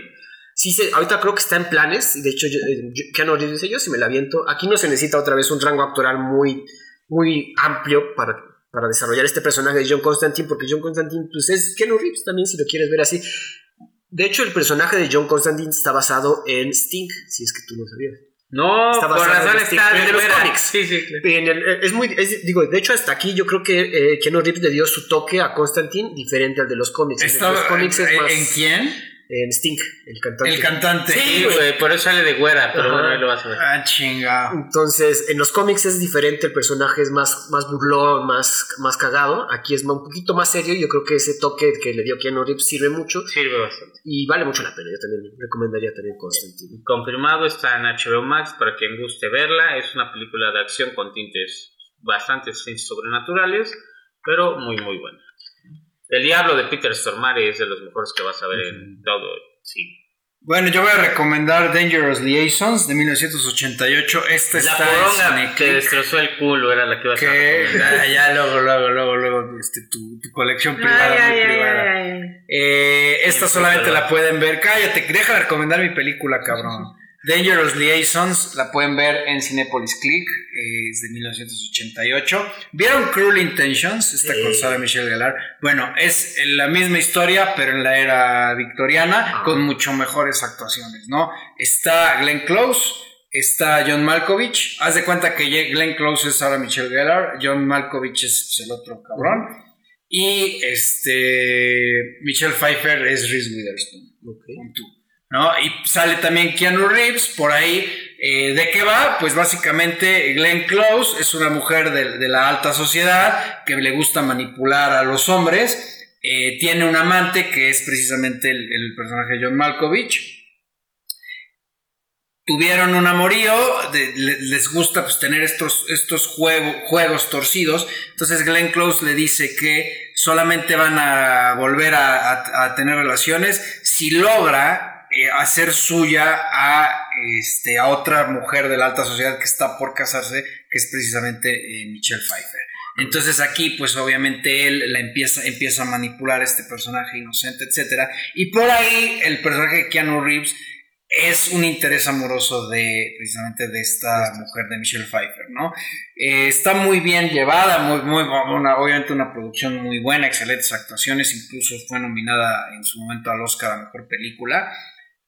Sí. sí ahorita creo que está en planes, y de hecho, eh, Keanu Reeves dice yo, si me la aviento. Aquí no se necesita otra vez un rango actoral muy, muy amplio para, para desarrollar este personaje de John Constantine, porque John Constantine pues es Keanu Reeves también, si lo quieres ver así. De hecho, el personaje de John Constantine está basado en Sting, si es que tú no sabías. No, está por razón está de, los cómics. Sí, sí. es muy, digo, de hecho hasta aquí yo creo que eh, Keanu Reeves le dio su toque a Constantine diferente al de los cómics. Está, los cómics es más, ¿En quién? En Sting, el cantante. El cantante. Sí, güey, por eso sale de güera, pero bueno, ahí lo vas a ver. Ah, chinga. Entonces, en los cómics es diferente, el personaje es más, más burlón, más, más cagado. Aquí es un poquito más serio. Yo creo que ese toque que le dio Keanu Reeves sirve mucho. Sirve bastante. Y vale mucho la pena. Yo también recomendaría también Constantine. Confirmado, está en HBO Max para quien guste verla. Es una película de acción con tintes bastante sobrenaturales, pero muy, muy buena. El Diablo de Peter Stormare es de los mejores que vas a ver en todo sí. Bueno, yo voy a recomendar Dangerous Liaisons de 1988. Esta la está que destrozó el culo era la que vas a recomendar. ya luego, luego, luego, luego, este, tu, tu colección privada, muy privada. eh, esta solamente la pueden ver. Cállate, deja de recomendar mi película, cabrón. Dangerous Liaisons la pueden ver en Cinepolis Click, es de 1988. ¿Vieron Cruel Intentions? Esta cosa de Michelle Gellar. Bueno, es la misma historia, pero en la era victoriana, ah. con mucho mejores actuaciones, ¿no? Está Glenn Close, está John Malkovich. Haz de cuenta que Glenn Close es ahora Michelle Gellar, John Malkovich es el otro cabrón. Y este Michelle Pfeiffer es Reese Witherspoon. Okay. Y sale también Keanu Reeves por ahí. Eh, ¿De qué va? Pues básicamente Glenn Close es una mujer de, la alta sociedad que le gusta manipular a los hombres eh, tiene un amante que es precisamente el, personaje de John Malkovich tuvieron un amorío, les gusta pues, tener estos, estos juegos torcidos. Entonces Glenn Close le dice que solamente van a volver a, tener relaciones si logra eh, hacer suya a, este, a otra mujer de la alta sociedad que está por casarse, que es precisamente eh, Michelle Pfeiffer. Entonces aquí, pues obviamente él la empieza, empieza a manipular a este personaje inocente, etc. Y por ahí el personaje de Keanu Reeves es un interés amoroso de precisamente de esta mujer de Michelle Pfeiffer, ¿no? Eh, está muy bien llevada, muy, muy obviamente una producción muy buena, excelentes actuaciones, incluso fue nominada en su momento al Oscar a Mejor Película.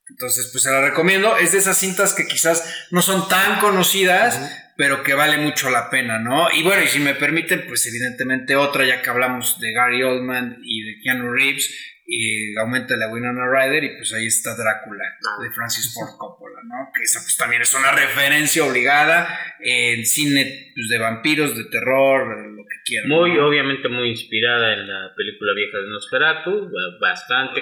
Entonces, pues se la recomiendo. Es de esas cintas que quizás no son tan conocidas, pero que vale mucho la pena, ¿no? Y bueno, y si me permiten, pues evidentemente otra, ya que hablamos de Gary Oldman y de Keanu Reeves, y aumenta la Winona Ryder y pues ahí está Drácula ah. de Francis Ford Coppola, ¿no? Que esa pues también es una referencia obligada en cine pues, de vampiros, de terror, lo que quieran. Muy, obviamente muy inspirada en la película vieja de Nosferatu, bastante.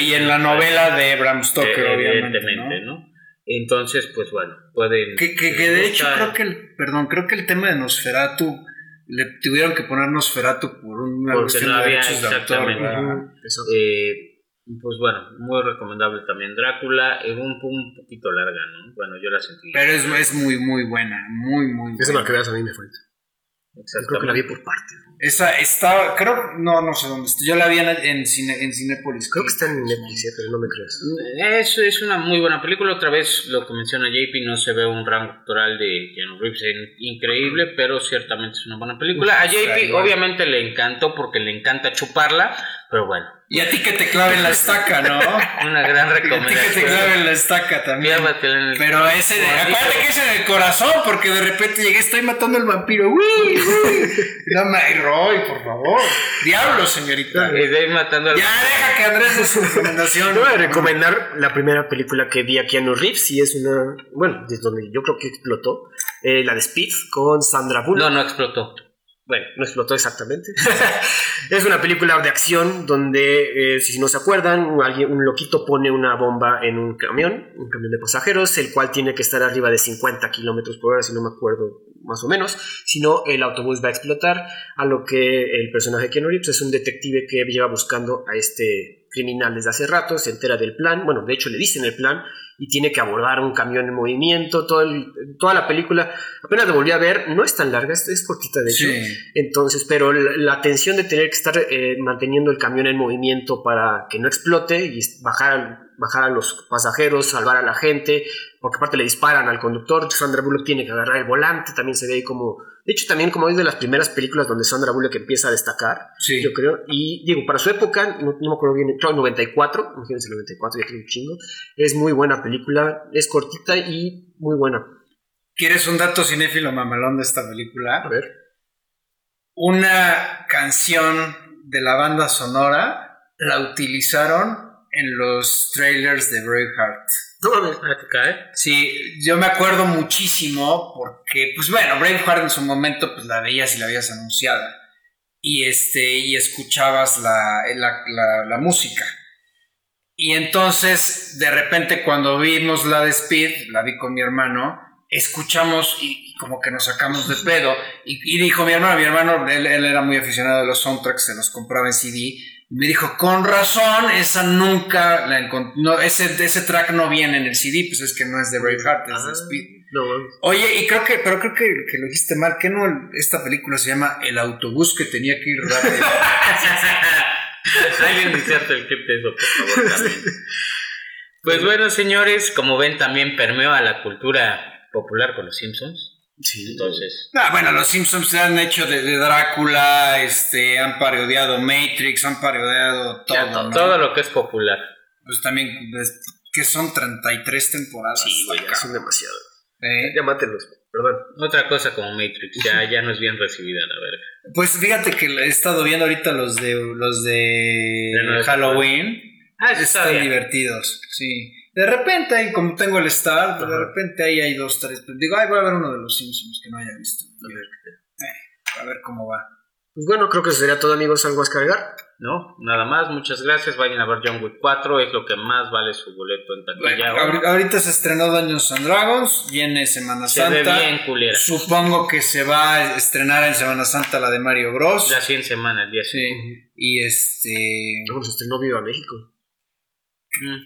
y en la novela de Bram Stoker, obviamente, ¿no? Entonces, pues bueno, pueden... Que, que, que de hecho creo que, el, perdón, creo que el tema de Nosferatu le tuvieron que poner Nosferatu por una cuestión de derechos de autor. Eh, pues bueno, muy recomendable también Drácula, es un, un, poquito larga, ¿no? Bueno, yo la sentí. Pero es, es muy, muy buena, muy, muy buena. Esa es la que veas a mí me falta. Creo que la vi por parte. Esa está, creo, no, no sé dónde está. Yo la vi en, en, Cine, en Cinépolis. Creo que está en Netflix, pero no me creas. Es, es una muy buena película. Otra vez lo que menciona JP, no se ve un rango actoral de Keanu Reeves increíble, pero ciertamente es una buena película. A JP obviamente le encantó porque le encanta chuparla, pero bueno. Y a ti que te claven la estaca, ¿no? Una gran recomendación. a ti que te claven la estaca también. Pero ese, de, acuérdate que es en el corazón, porque de repente llegué, estoy matando al vampiro. ¡Uy! uy. No, Roy, por favor. Diablo, señorita. Estoy matando al Ya deja que Andrés de su recomendación. Yo voy a recomendar la primera película que vi a Keanu Reeves y es una, bueno, desde donde yo creo que explotó, eh, la de Speed con Sandra Bullock. No, no explotó. Bueno, no explotó exactamente. es una película de acción donde, eh, si no se acuerdan, alguien, un loquito pone una bomba en un camión, un camión de pasajeros, el cual tiene que estar arriba de 50 kilómetros por hora, si no me acuerdo más o menos, si no, el autobús va a explotar, a lo que el personaje Keanu Reeves es un detective que lleva buscando a este criminal desde hace rato, se entera del plan, bueno, de hecho le dicen el plan, y tiene que abordar un camión en movimiento, todo toda la película, apenas la volví a ver, no es tan larga, es, cortita de hecho, entonces, pero la, tensión de tener que estar eh, manteniendo el camión en movimiento para que no explote y bajar, bajar a los pasajeros, salvar a la gente, porque aparte le disparan al conductor, Sandra Bullock tiene que agarrar el volante, también se ve ahí como de hecho, también como es de las primeras películas donde Sandra Bullock empieza a destacar, yo creo. Y digo, para su época, no, me acuerdo bien, creo 94, imagínense 94, ya creo un chingo. Es muy buena película, es cortita y muy buena. ¿Quieres un dato cinéfilo mamalón de esta película? A ver. Una canción de la banda sonora la utilizaron en los trailers de Braveheart. No mames, cae. Sí, yo me acuerdo muchísimo porque, pues bueno, Braveheart en su momento pues la veías y la habías anunciada. Y este, y escuchabas la, la, música. Y entonces, de repente, cuando vimos la de Speed, la vi con mi hermano, escuchamos y, como que nos sacamos de pedo. Y, dijo mi hermano, mi hermano, él, él, era muy aficionado a los soundtracks, se los compraba en CD me dijo, con razón, esa nunca la encontré. No, ese, ese track no viene en el CD, pues es que no es de Braveheart, es de ah, Speed. Oye, y creo que, pero creo que, que, lo dijiste mal, que no esta película se llama El autobús que tenía que ir rápido. Alguien inserta el clip de eso, por favor, también. Pues bueno, señores, como ven, también permeó a la cultura popular con los Simpsons. Sí. Entonces. Ah, bueno, los Simpsons se han hecho de, Drácula, este, han parodiado Matrix, han parodiado todo. Todo lo que es popular. Pues también, pues, que son 33 temporadas. Sí, ya son demasiado. ¿Eh? Ya mátenlos, perdón. Otra cosa como Matrix, ya, ya no es bien recibida, la verga. Pues fíjate que he estado viendo ahorita los de los de, Halloween. Ah, están divertidos, sí. De repente, ahí, como tengo el Star, de repente ahí hay dos, tres. Pues, digo, ay, voy a ver uno de los Simpsons que no haya visto. A ver, eh, a ver cómo va. Pues bueno, creo que eso sería todo, amigos. ¿Algo a cargar? No, nada más, muchas gracias. Vayan a ver John Wick 4, es lo que más vale su boleto en taquilla. Bueno, ahorita se estrenó Dungeons and Dragons, viene Semana se Santa. Ve bien culera. Supongo que se va a estrenar en Semana Santa la de Mario Bros. Ya sí en semana, el día sí. Y este. ¿Cómo se estrenó Viva México?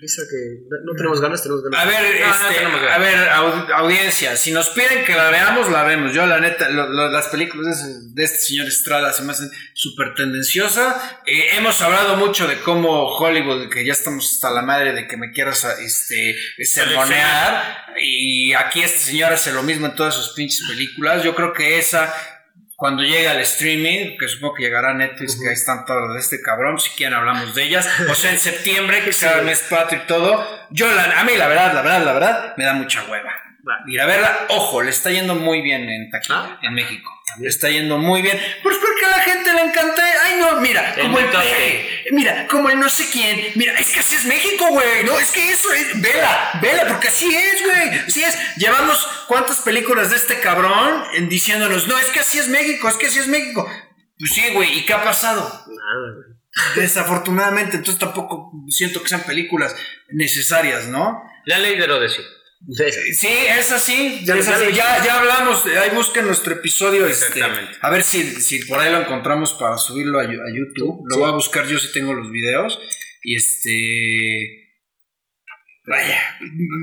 Esa que no tenemos ganas, tenemos ganas. A ver, este, a ver, audiencia, si nos piden que la veamos, la vemos. Yo, la neta, las películas de, este señor Estrada se me hacen súper tendenciosa. Eh, hemos hablado mucho de cómo Hollywood, que ya estamos hasta la madre de que me quieras este, sermonear. Y aquí este señor hace lo mismo en todas sus pinches películas. Yo creo que esa cuando llegue al streaming, que supongo que llegará Netflix, que ahí están todas de este cabrón, si quieren hablamos de ellas, o sea, en septiembre, que sea el mes patrio y todo, yo, la, a mí la verdad, la verdad, la verdad, me da mucha hueva. Ir a verla, ojo, le está yendo muy bien en taquilla, ah. en México. Le está yendo muy bien. Pues porque a la gente le encanta. Ay, no, mira, como el Mira, como el no sé quién. Mira, es que así es México, güey. No, es que eso es. Vela, vela, porque así es, güey. Así es. Llevamos cuántas películas de este cabrón diciéndonos, no, es que así es México, es que así es México. Pues sí, güey. ¿Y qué ha pasado? Nada, güey. Desafortunadamente, entonces tampoco siento que sean películas necesarias, ¿no? La ley de lo decir. Sí, es así. Ya, ya, hablamos. Ahí busquen nuestro episodio. Este, a ver si, si por ahí lo encontramos para subirlo a, YouTube. Lo voy a buscar yo si tengo los videos. Y este. Vaya,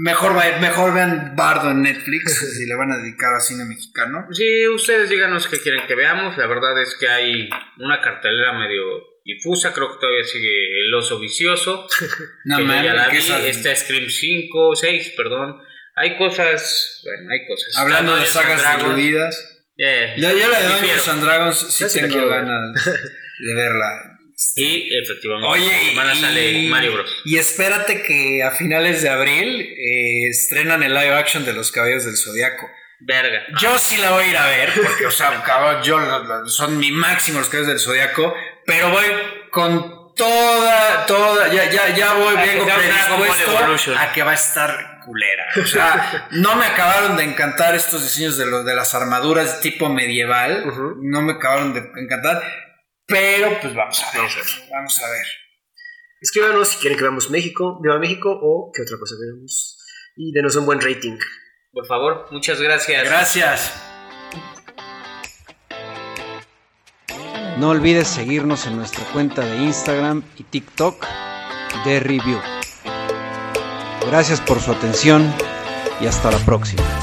mejor, mejor vean Bardo en Netflix si le van a dedicar a cine mexicano. Sí, ustedes díganos qué quieren que veamos. La verdad es que hay una cartelera medio difusa, creo que todavía sigue El Oso Vicioso. no, que ya la vi, está Scream 5, 6, perdón. Hay cosas, bueno, hay cosas. Hablando de sagas diluidas. Yeah, yo, yo la de Dungeons and Dragons sí tengo ganas de verla. Y efectivamente, Oye, van a salir Mario Bros. Y espérate que a finales de abril eh, estrenan el live action de Los Caballos del Zodiaco. Verga. Yo sí la voy a ir a ver, porque, o sea, cabrón, yo son mi máximo los Caballos del Zodiaco, pero voy con toda, toda, ya, ya, ya voy, vengo predispuesto a que va a estar culera. O sea, no me acabaron de encantar estos diseños de, de las armaduras tipo medieval, no me acabaron de encantar, pero pues vamos a ver, vamos a ver. Escríbanos si quieren que veamos México, Viva México o qué otra cosa queremos. Y denos un buen rating. Por favor, muchas gracias. Gracias. No olvides seguirnos en nuestra cuenta de Instagram y TikTok de Review. Gracias por su atención y hasta la próxima.